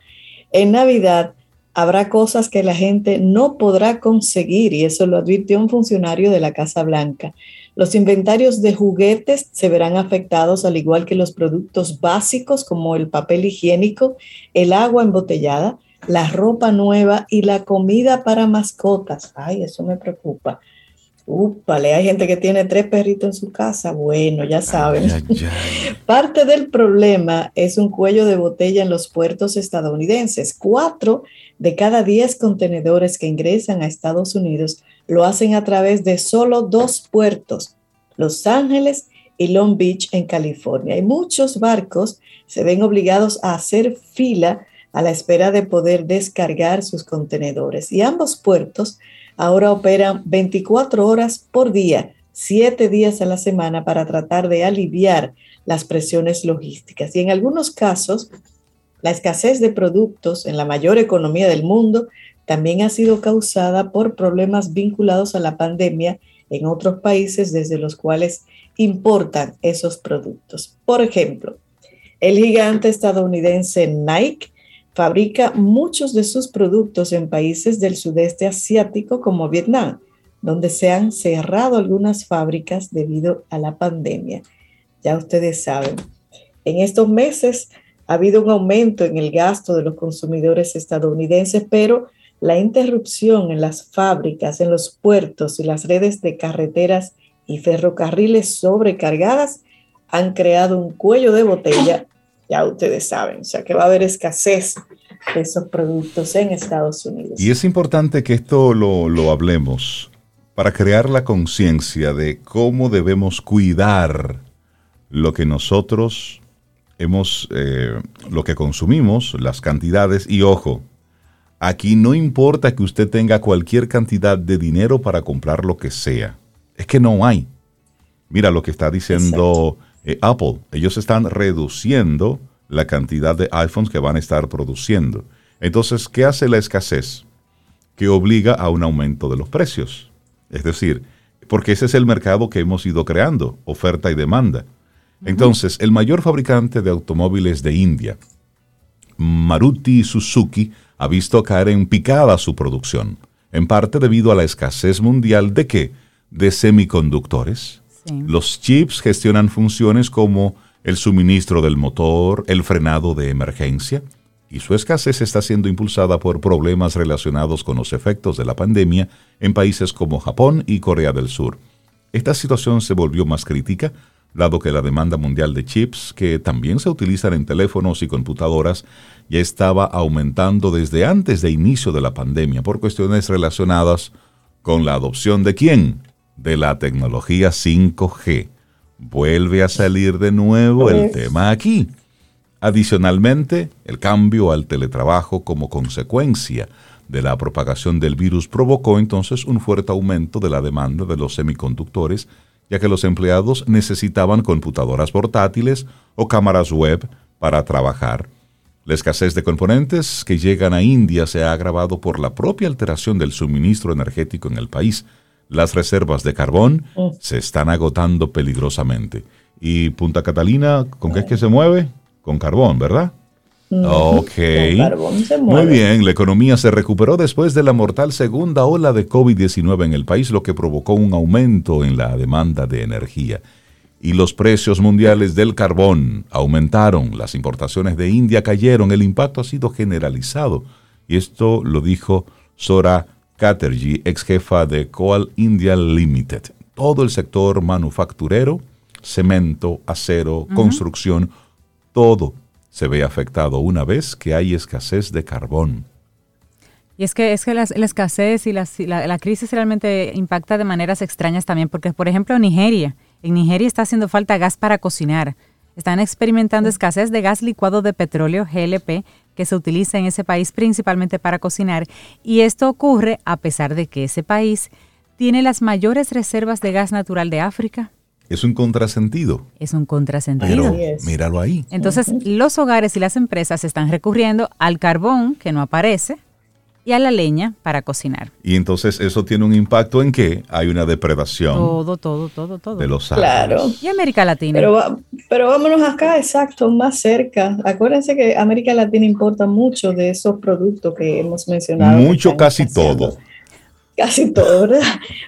En Navidad habrá cosas que la gente no podrá conseguir y eso lo advirtió un funcionario de la Casa Blanca. Los inventarios de juguetes se verán afectados al igual que los productos básicos como el papel higiénico, el agua embotellada, la ropa nueva y la comida para mascotas. Ay, eso me preocupa. Úpale, hay gente que tiene tres perritos en su casa. Bueno, ya saben. <laughs> Parte del problema es un cuello de botella en los puertos estadounidenses. Cuatro de cada diez contenedores que ingresan a Estados Unidos lo hacen a través de solo dos puertos, Los Ángeles y Long Beach en California. Y muchos barcos se ven obligados a hacer fila a la espera de poder descargar sus contenedores. Y ambos puertos ahora operan 24 horas por día, 7 días a la semana para tratar de aliviar las presiones logísticas. Y en algunos casos, la escasez de productos en la mayor economía del mundo también ha sido causada por problemas vinculados a la pandemia en otros países desde los cuales importan esos productos. Por ejemplo, el gigante estadounidense Nike fabrica muchos de sus productos en países del sudeste asiático como Vietnam, donde se han cerrado algunas fábricas debido a la pandemia. Ya ustedes saben, en estos meses ha habido un aumento en el gasto de los consumidores estadounidenses, pero la interrupción en las fábricas, en los puertos y las redes de carreteras y ferrocarriles sobrecargadas han creado un cuello de botella ya ustedes saben, o sea que va a haber escasez de esos productos en Estados Unidos. Y es importante que esto lo, hablemos para crear la conciencia de cómo debemos cuidar lo que nosotros hemos, eh, lo que consumimos, las cantidades y ojo, aquí no importa que usted tenga cualquier cantidad de dinero para comprar lo que sea, es que no hay. Mira lo que está diciendo eh, Apple. Ellos están reduciendo la cantidad de iPhones que van a estar produciendo. Entonces, ¿qué hace la escasez? Que obliga a un aumento de los precios. Es decir, porque ese es el mercado que hemos ido creando, oferta y demanda. Entonces, el mayor fabricante de automóviles de India, Maruti Suzuki, ha visto caer en picada su producción, en parte debido a la escasez mundial de qué? De semiconductores. Los chips gestionan funciones como el suministro del motor, el frenado de emergencia, y su escasez está siendo impulsada por problemas relacionados con los efectos de la pandemia en países como Japón y Corea del Sur. Esta situación se volvió más crítica dado que la demanda mundial de chips, que también se utilizan en teléfonos y computadoras, ya estaba aumentando desde antes de inicio de la pandemia por cuestiones relacionadas con la adopción de quién? De la tecnología 5G vuelve a salir de nuevo el tema aquí. Adicionalmente, el cambio al teletrabajo como consecuencia de la propagación del virus provocó entonces un fuerte aumento de la demanda de los semiconductores, ya que los empleados necesitaban computadoras portátiles o cámaras web para trabajar. La escasez de componentes que llegan a India se ha agravado por la propia alteración del suministro energético en el país. Las reservas de carbón mm. se están agotando peligrosamente. ¿Y Punta Catalina con qué es que se mueve? Con carbón, ¿verdad? Ok. Muy bien, la economía se recuperó después de la mortal segunda ola de COVID-19 en el país, lo que provocó un aumento en la demanda de energía y los precios mundiales del carbón aumentaron, las importaciones de India cayeron, el impacto ha sido generalizado. Y esto lo dijo Sora Chatterjee, ex jefa de Coal India Limited. Todo el sector manufacturero, cemento, acero, construcción, todo se ve afectado una vez que hay escasez de carbón. Y es que, es que la, escasez y la, la, crisis realmente impacta de maneras extrañas también, porque por ejemplo Nigeria, en Nigeria está haciendo falta gas para cocinar. Están experimentando escasez de gas licuado de petróleo, GLP, que se utiliza en ese país principalmente para cocinar. Y esto ocurre a pesar de que ese país tiene las mayores reservas de gas natural de África. Es un contrasentido. Es un contrasentido. míralo ahí. Entonces, los hogares y las empresas están recurriendo al carbón, que no aparece, y a la leña para cocinar. Y entonces eso tiene un impacto en que hay una depredación. Todo, todo, todo, todo. De los árboles. Claro. Y América Latina. Pero, pero vámonos acá, exacto, más cerca. Acuérdense que América Latina importa mucho de esos productos que hemos mencionado. Mucho, casi todo. Casi todo, ¿verdad?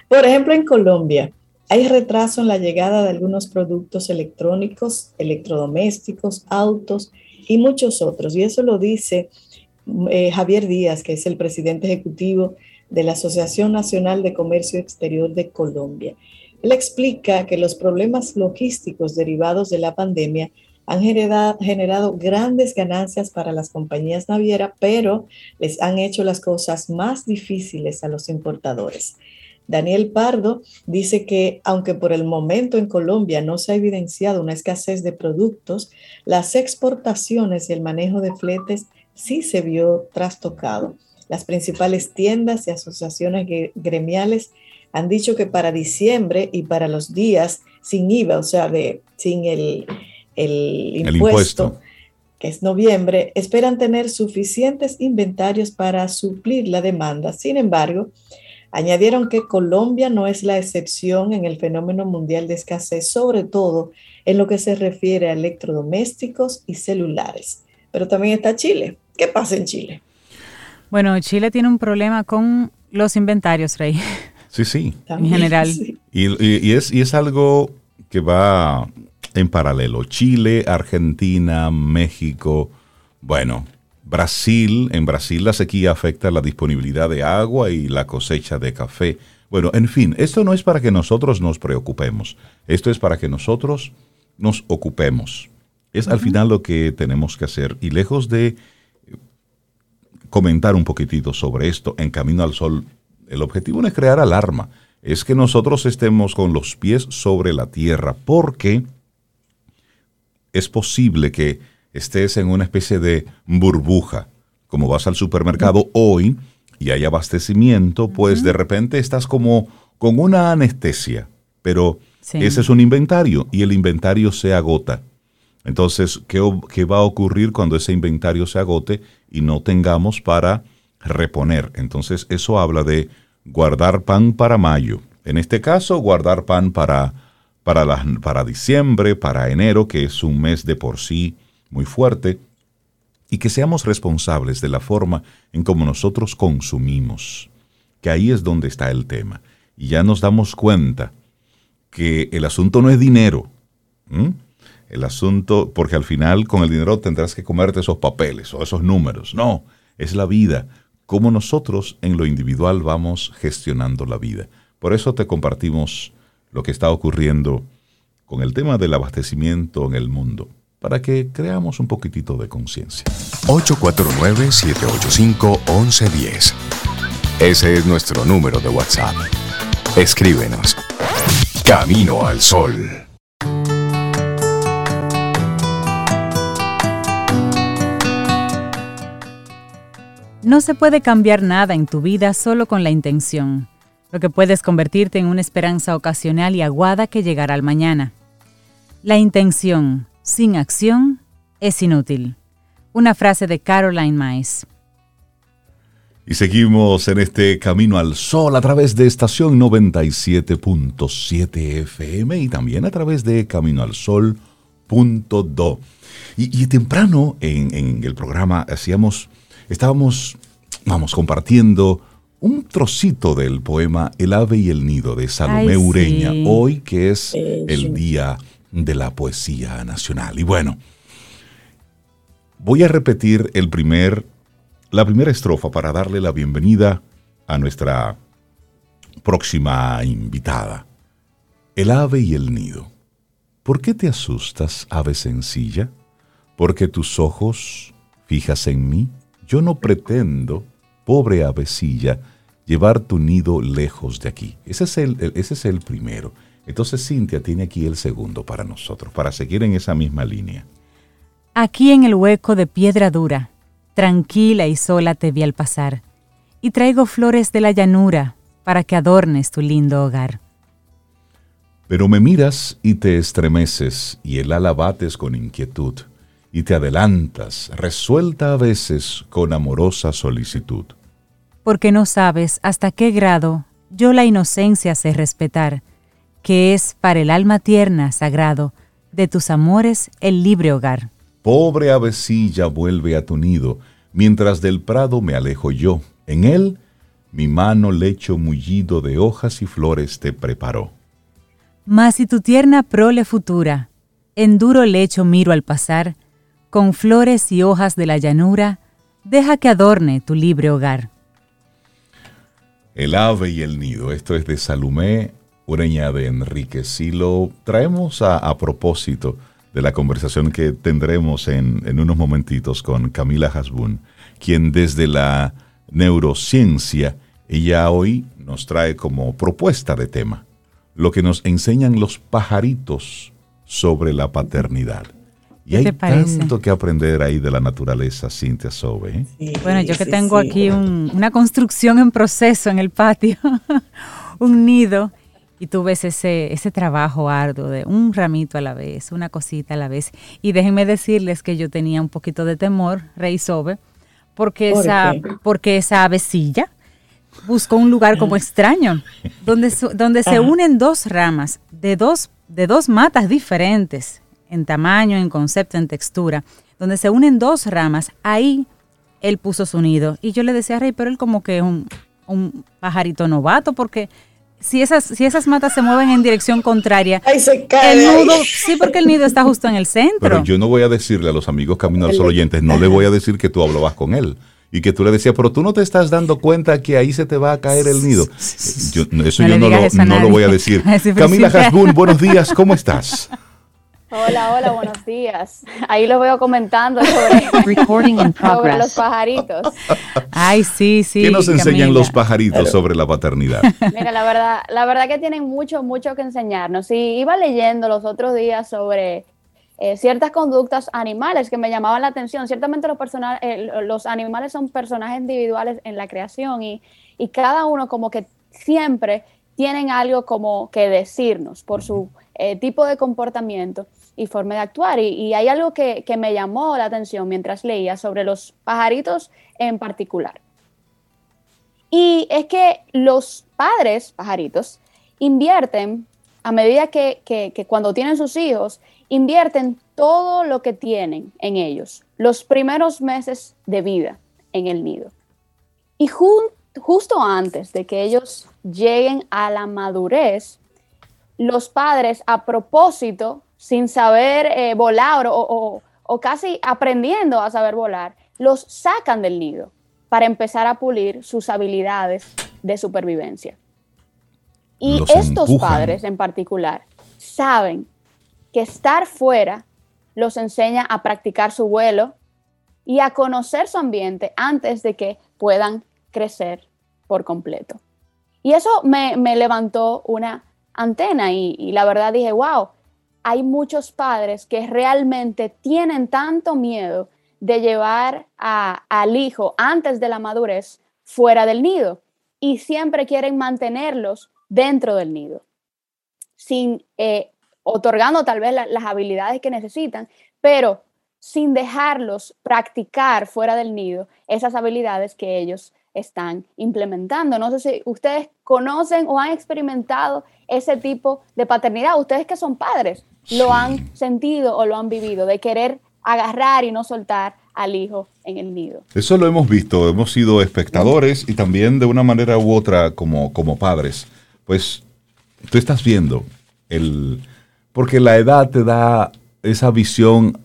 Por ejemplo, en Colombia. Hay retraso en la llegada de algunos productos electrónicos, electrodomésticos, autos y muchos otros. Y eso lo dice eh, Javier Díaz, que es el presidente ejecutivo de la Asociación Nacional de Comercio Exterior de Colombia. Él explica que los problemas logísticos derivados de la pandemia han generado, generado, grandes ganancias para las compañías navieras, pero les han hecho las cosas más difíciles a los importadores. Daniel Pardo dice que aunque por el momento en Colombia no se ha evidenciado una escasez de productos, las exportaciones y el manejo de fletes sí se vio trastocado. Las principales tiendas y asociaciones gremiales han dicho que para diciembre y para los días sin IVA, o sea, de, sin el, impuesto, que es noviembre, esperan tener suficientes inventarios para suplir la demanda. Sin embargo, añadieron que Colombia no es la excepción en el fenómeno mundial de escasez, sobre todo en lo que se refiere a electrodomésticos y celulares. Pero también está Chile. ¿Qué pasa en Chile? Bueno, Chile tiene un problema con los inventarios, Rey. Sí, sí. en general. Y, es, y es algo que va en paralelo. Chile, Argentina, México, bueno, Brasil, en Brasil la sequía afecta la disponibilidad de agua y la cosecha de café. Bueno, en fin, esto no es para que nosotros nos preocupemos, esto es para que nosotros nos ocupemos. Es al final lo que tenemos que hacer. Y lejos de comentar un poquitito sobre esto en Camino al Sol, el objetivo no es crear alarma, es que nosotros estemos con los pies sobre la tierra, porque es posible que estés en una especie de burbuja, como vas al supermercado hoy y hay abastecimiento, pues de repente estás como con una anestesia, pero ese es un inventario y el inventario se agota. Entonces, ¿qué, ¿qué, va a ocurrir cuando ese inventario se agote y no tengamos para reponer? Entonces, eso habla de guardar pan para mayo. En este caso, guardar pan para, para, para diciembre, para enero, que es un mes de por sí muy fuerte, y que seamos responsables de la forma en cómo nosotros consumimos, que ahí es donde está el tema. Y ya nos damos cuenta que el asunto no es dinero el asunto, porque al final con el dinero tendrás que comerte esos papeles o esos números. No, es la vida, cómo nosotros en lo individual vamos gestionando la vida. Por eso te compartimos lo que está ocurriendo con el tema del abastecimiento en el mundo, para que creamos un poquitito de conciencia. 849-785-1110. Ese es nuestro número de WhatsApp. Escríbenos. Camino al Sol. No se puede cambiar nada en tu vida solo con la intención, lo que puedes convertirte en una esperanza ocasional y aguada que llegará al mañana. La intención, sin acción, es inútil. Una frase de Caroline Mice. Y seguimos en este camino al sol a través de estación 97.7 FM y también a través de caminoalsol.do. Y, y temprano en, el programa hacíamos, estábamos, vamos, compartiendo un trocito del poema El ave y el nido de Salomé Ureña, hoy que es el Día de la Poesía Nacional. Y bueno, voy a repetir el primer la primera estrofa para darle la bienvenida a nuestra próxima invitada. El ave y el nido. ¿Por qué te asustas, ave sencilla? ¿Porque tus ojos fijas en mí? Yo no pretendo, pobre avecilla, llevar tu nido lejos de aquí. Ese es el, ese es el primero. Entonces Cintia tiene aquí el segundo para nosotros, para seguir en esa misma línea. Aquí en el hueco de piedra dura, tranquila y sola te vi al pasar, y traigo flores de la llanura para que adornes tu lindo hogar. Pero me miras y te estremeces, y el ala bates con inquietud, y te adelantas, resuelta a veces con amorosa solicitud. Porque no sabes hasta qué grado yo la inocencia sé respetar, que es para el alma tierna sagrado de tus amores el libre hogar. Pobre avecilla vuelve a tu nido, mientras del prado me alejo yo. En él mi mano lecho mullido de hojas y flores te preparó. Mas si tu tierna prole futura, en duro lecho miro al pasar, con flores y hojas de la llanura, deja que adorne tu libre hogar. El ave y el nido, esto es de Salomé Ureña de Enrique. Si lo traemos a, propósito, de la conversación que tendremos en, en unos momentitos con Camila Hasbun, quien desde la neurociencia, ella hoy nos trae como propuesta de tema lo que nos enseñan los pajaritos sobre la paternidad. Y hay tanto que aprender ahí de la naturaleza, Cintia Sobe. ¿eh? bueno, yo que tengo aquí una construcción en proceso en el patio, <laughs> un nido, y tú ves ese, ese trabajo arduo de un ramito a la vez, una cosita a la vez. Y déjenme decirles que yo tenía un poquito de temor, Rey Sobe, porque, esa, porque esa avecilla buscó un lugar como extraño, donde, donde se unen dos ramas de dos, de dos matas diferentes en tamaño, en concepto, en textura, donde se unen dos ramas, ahí él puso su nido. Y yo le decía a Rey, pero él como que es un, un pajarito novato, porque si esas, si esas matas se mueven en dirección contraria, se cae el nudo, sí, porque el nido está justo en el centro. Pero yo no voy a decirle a los amigos Camino al Sol oyentes, no le voy a decir que tú hablabas con él. Y que tú le decías, pero tú no te estás dando cuenta que ahí se te va a caer el nido. <laughs> eso yo no lo, no lo, voy a decir. <laughs> Camila Hasbun, buenos días, ¿cómo estás? <laughs> Hola, hola, buenos días. Ahí lo veo comentando sobre, <laughs> <laughs> los pajaritos. Ay, sí, sí. ¿Qué nos enseñan los pajaritos sobre la paternidad? <laughs> Mira, la verdad, la verdad que tienen mucho, mucho que enseñarnos. Y iba leyendo los otros días sobre eh, ciertas conductas animales que me llamaban la atención. Ciertamente los, eh, los animales son personajes individuales en la creación y, y cada uno como que siempre tienen algo como que decirnos por su eh, tipo de comportamiento y forma de actuar. Y, hay algo que, me llamó la atención mientras leía sobre los pajaritos en particular. Y es que los padres pajaritos invierten, a medida que, que, cuando tienen sus hijos, invierten todo lo que tienen en ellos, los primeros meses de vida en el nido. Y justo antes de que ellos lleguen a la madurez, los padres a propósito sin saber eh, volar o, casi aprendiendo a saber volar, los sacan del nido para empezar a pulir sus habilidades de supervivencia. Y estos padres en particular saben que estar fuera los enseña a practicar su vuelo y a conocer su ambiente antes de que puedan crecer por completo. Y eso me, levantó una antena y la verdad dije, wow, hay muchos padres que realmente tienen tanto miedo de llevar al hijo antes de la madurez fuera del nido y siempre quieren mantenerlos dentro del nido, sin eh, otorgando tal vez las habilidades que necesitan, pero sin dejarlos practicar fuera del nido esas habilidades que ellos están implementando. No sé si ustedes conocen o han experimentado ese tipo de paternidad. Ustedes que son padres, lo han sentido o lo han vivido, de querer agarrar y no soltar al hijo en el nido. Eso lo hemos visto, hemos sido espectadores y también de una manera u otra como, como padres. Pues tú estás viendo el... Porque la edad te da esa visión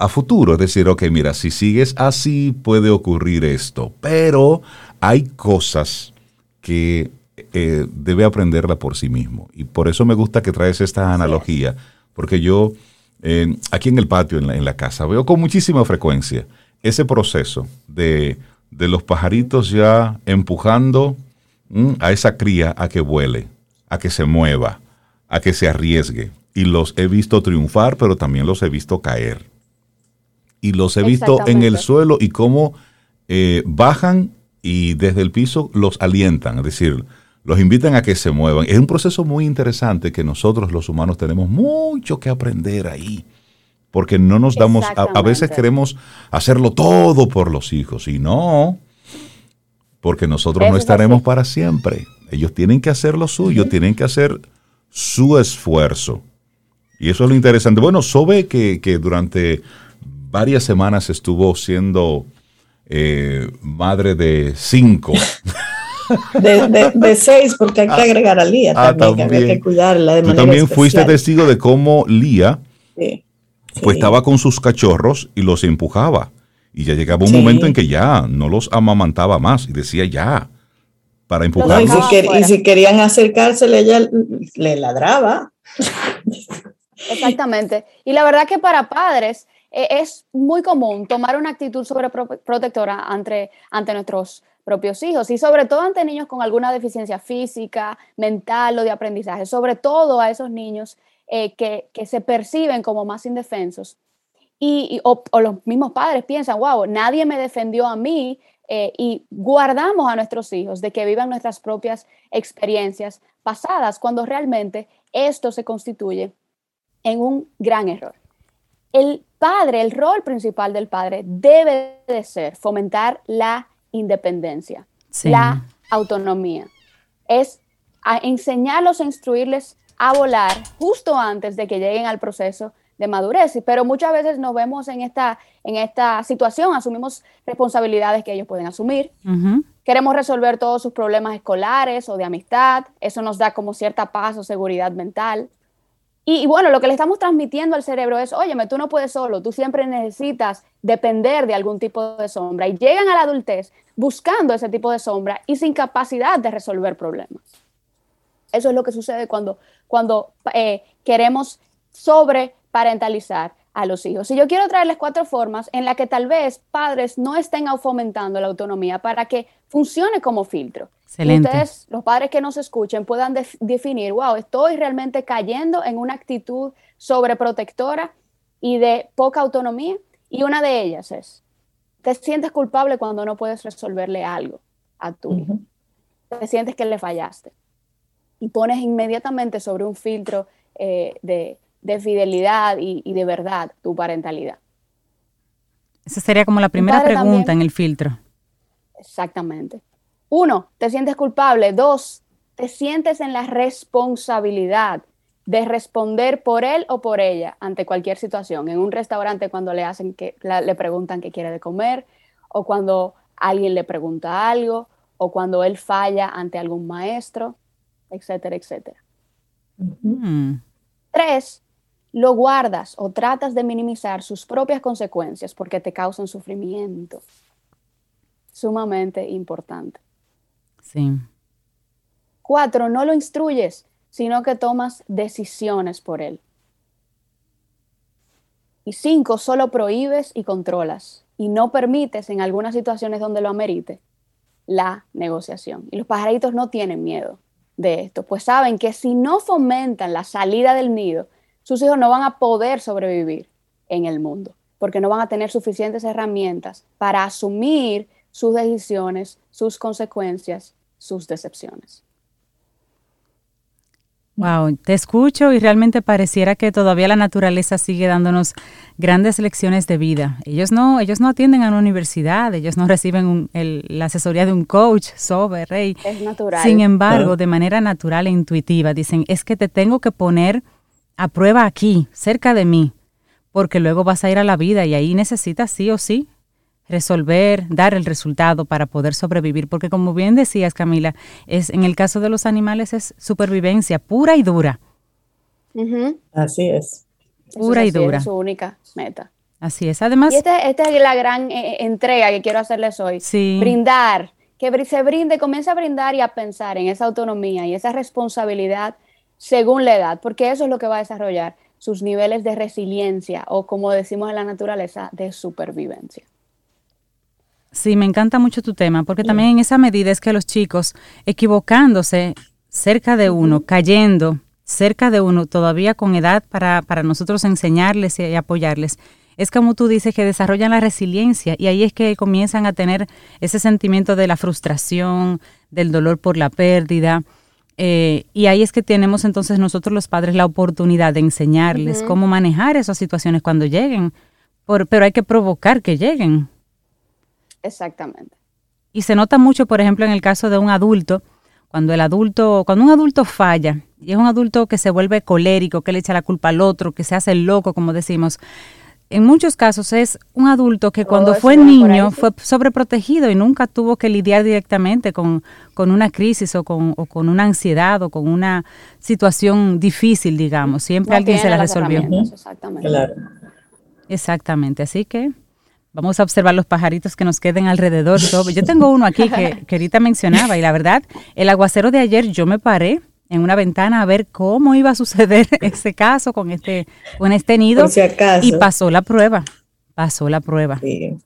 a futuro, es decir, ok, mira, si sigues así puede ocurrir esto, pero hay cosas que eh, debe aprenderla por sí mismo. Y por eso me gusta que traes esta analogía, porque yo eh, aquí en el patio, en la, casa, veo con muchísima frecuencia ese proceso de, los pajaritos ya empujando mm, a esa cría a que vuele, a que se mueva, a que se arriesgue. Y los he visto triunfar, pero también los he visto caer. Y los he visto en el suelo y cómo eh, bajan y desde el piso los alientan, es decir, los invitan a que se muevan. Es un proceso muy interesante que nosotros los humanos tenemos mucho que aprender ahí, porque no nos damos, a, veces queremos hacerlo todo por los hijos y no, porque nosotros no estaremos para siempre. Ellos tienen que hacer lo suyo, tienen que hacer su esfuerzo. Y eso es lo interesante. Bueno, Sobe que, que durante varias semanas estuvo siendo eh, madre de cinco. <laughs> De, seis, porque hay que ah, agregar a Lía ah, también, que había que cuidarla de Tú también fuiste testigo de cómo Lía pues estaba con sus cachorros y los empujaba. Y ya llegaba un momento en que ya no los amamantaba más y decía ya, para empujarlos. y, si querían acercársele, ella le ladraba. Exactamente. Y la verdad que para padres es muy común tomar una actitud sobreprotectora ante, ante nuestros propios hijos y sobre todo ante niños con alguna deficiencia física, mental o de aprendizaje, sobre todo a esos niños eh, que, se perciben como más indefensos. Y, o, los mismos padres piensan, wow, nadie me defendió a mí eh, y guardamos a nuestros hijos de que vivan nuestras propias experiencias pasadas, cuando realmente esto se constituye en un gran error. El padre, el rol principal del padre debe de ser fomentar la independencia, la autonomía. Es enseñarlos a instruirles a volar justo antes de que lleguen al proceso de madurez. Pero muchas veces nos vemos en esta, en esta situación, asumimos responsabilidades que ellos pueden asumir. Queremos resolver todos sus problemas escolares o de amistad. Eso nos da como cierta paz o seguridad mental. Y, bueno, lo que le estamos transmitiendo al cerebro es, óyeme, tú no puedes solo, tú siempre necesitas depender de algún tipo de sombra. Y llegan a la adultez buscando ese tipo de sombra y sin capacidad de resolver problemas. Eso es lo que sucede cuando, cuando eh, queremos sobreparentalizar a los hijos. Y yo quiero traerles cuatro formas en las que tal vez padres no estén fomentando la autonomía para que funcione como filtro. Ustedes, los padres que nos escuchen, puedan definir, wow, estoy realmente cayendo en una actitud sobreprotectora y de poca autonomía. Y una de ellas es, te sientes culpable cuando no puedes resolverle algo a tu hijo. Te sientes que le fallaste. Y pones inmediatamente sobre un filtro eh, de, fidelidad y, de verdad tu parentalidad. Esa sería como la primera pregunta en el filtro. Exactamente. Uno, te sientes culpable. Dos, te sientes en la responsabilidad de responder por él o por ella ante cualquier situación. En un restaurante cuando le hacen que le preguntan qué quiere de comer, o cuando alguien le pregunta algo, o cuando él falla ante algún maestro, etcétera, etcétera. Mm. Tres, lo guardas o tratas de minimizar sus propias consecuencias porque te causan sufrimiento. Sumamente importante. Sí. Cuatro, no lo instruyes, sino que tomas decisiones por él. Y cinco, solo prohíbes y controlas y no permites en algunas situaciones donde lo amerite la negociación. Y los pajaritos no tienen miedo de esto, pues saben que si no fomentan la salida del nido, sus hijos no van a poder sobrevivir en el mundo, porque no van a tener suficientes herramientas para asumir sus decisiones, sus consecuencias sus decepciones. Wow, te escucho y realmente pareciera que todavía la naturaleza sigue dándonos grandes lecciones de vida. Ellos no, ellos no atienden a una universidad, ellos no reciben la asesoría de un coach, sobre rey. Es natural. Sin embargo, de manera natural e intuitiva, dicen, es que te tengo que poner a prueba aquí, cerca de mí, porque luego vas a ir a la vida y ahí necesitas sí o sí resolver, dar el resultado para poder sobrevivir, porque como bien decías Camila, es en el caso de los animales es supervivencia pura y dura. Así es. Pura y dura. Es su única meta. Así es. Además, y esta, es la gran eh, entrega que quiero hacerles hoy. Sí. Brindar, que se brinde, comience a brindar y a pensar en esa autonomía y esa responsabilidad según la edad, porque eso es lo que va a desarrollar sus niveles de resiliencia o como decimos en la naturaleza, de supervivencia. Sí, me encanta mucho tu tema, porque también en esa medida es que los chicos, equivocándose cerca de uno, cayendo cerca de uno, todavía con edad para, para nosotros enseñarles y apoyarles, es como tú dices que desarrollan la resiliencia y ahí es que comienzan a tener ese sentimiento de la frustración, del dolor por la pérdida. Eh, y ahí es que tenemos entonces nosotros los padres la oportunidad de enseñarles cómo manejar esas situaciones cuando lleguen, pero hay que provocar que lleguen. Exactamente. Y se nota mucho, por ejemplo, en el caso de un adulto, cuando el adulto, cuando un adulto falla, y es un adulto que se vuelve colérico, que le echa la culpa al otro, que se hace loco, como decimos, en muchos casos es un adulto que cuando fue niño fue sobreprotegido y nunca tuvo que lidiar directamente con, una crisis o con, o con, una ansiedad o con una situación difícil, digamos. Siempre alguien se la resolvió. Exactamente. Exactamente. Así que Vamos a observar los pajaritos que nos queden alrededor. Yo tengo uno aquí que, que ahorita mencionaba y la verdad, el aguacero de ayer yo me paré en una ventana a ver cómo iba a suceder <laughs> ese caso con este, con este nido y pasó la prueba, pasó la prueba. Sí.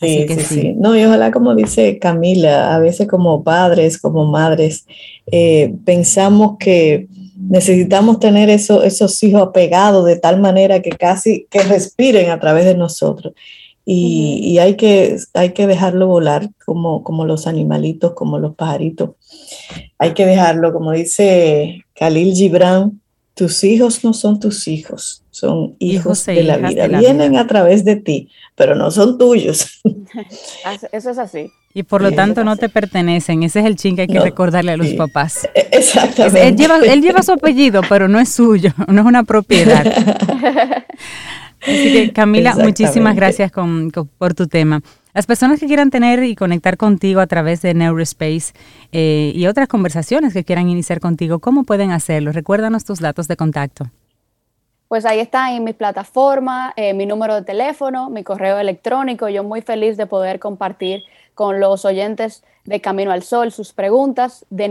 Sí, sí, No, y ojalá, como dice Camila, a veces como padres, como madres, eh, pensamos que necesitamos tener eso, esos hijos apegados de tal manera que casi que respiren a través de nosotros. Y, hay, que, hay que dejarlo volar como, como los animalitos, como los pajaritos. Hay que dejarlo, como dice Khalil Gibran, tus hijos no son tus hijos, son hijos, de, la vida. Vienen a través de ti, pero no son tuyos. <laughs> Eso es así. Y por lo tanto no te pertenecen. Ese es el ching que hay que recordarle a los papás. <laughs> E, exactamente. Él lleva, él lleva su apellido, pero no es suyo, <laughs> no es una propiedad. Así que Camila, muchísimas gracias por tu tema. Las personas que quieran tener y conectar contigo a través de Neurospace eh, y otras conversaciones que quieran iniciar contigo, ¿cómo pueden hacerlo? Recuérdanos tus datos de contacto. Pues ahí está en mi plataforma, eh, mi número de teléfono, mi correo electrónico. Yo muy feliz de poder compartir con los oyentes de Camino al Sol sus preguntas de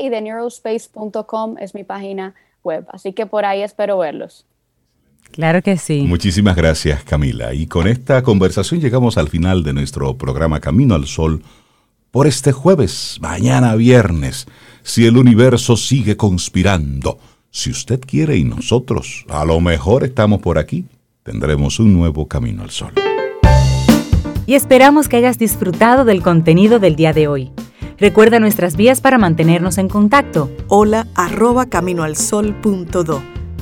y de neurospace.com es mi página web. Así que por ahí espero verlos. Claro que sí. Muchísimas gracias Camila. Y con esta conversación llegamos al final de nuestro programa Camino al Sol por este jueves, mañana viernes, si el universo sigue conspirando. Si usted quiere y nosotros, a lo mejor estamos por aquí, tendremos un nuevo Camino al Sol. Y esperamos que hayas disfrutado del contenido del día de hoy. Recuerda nuestras vías para mantenernos en contacto. Hola arroba caminoalsol.do.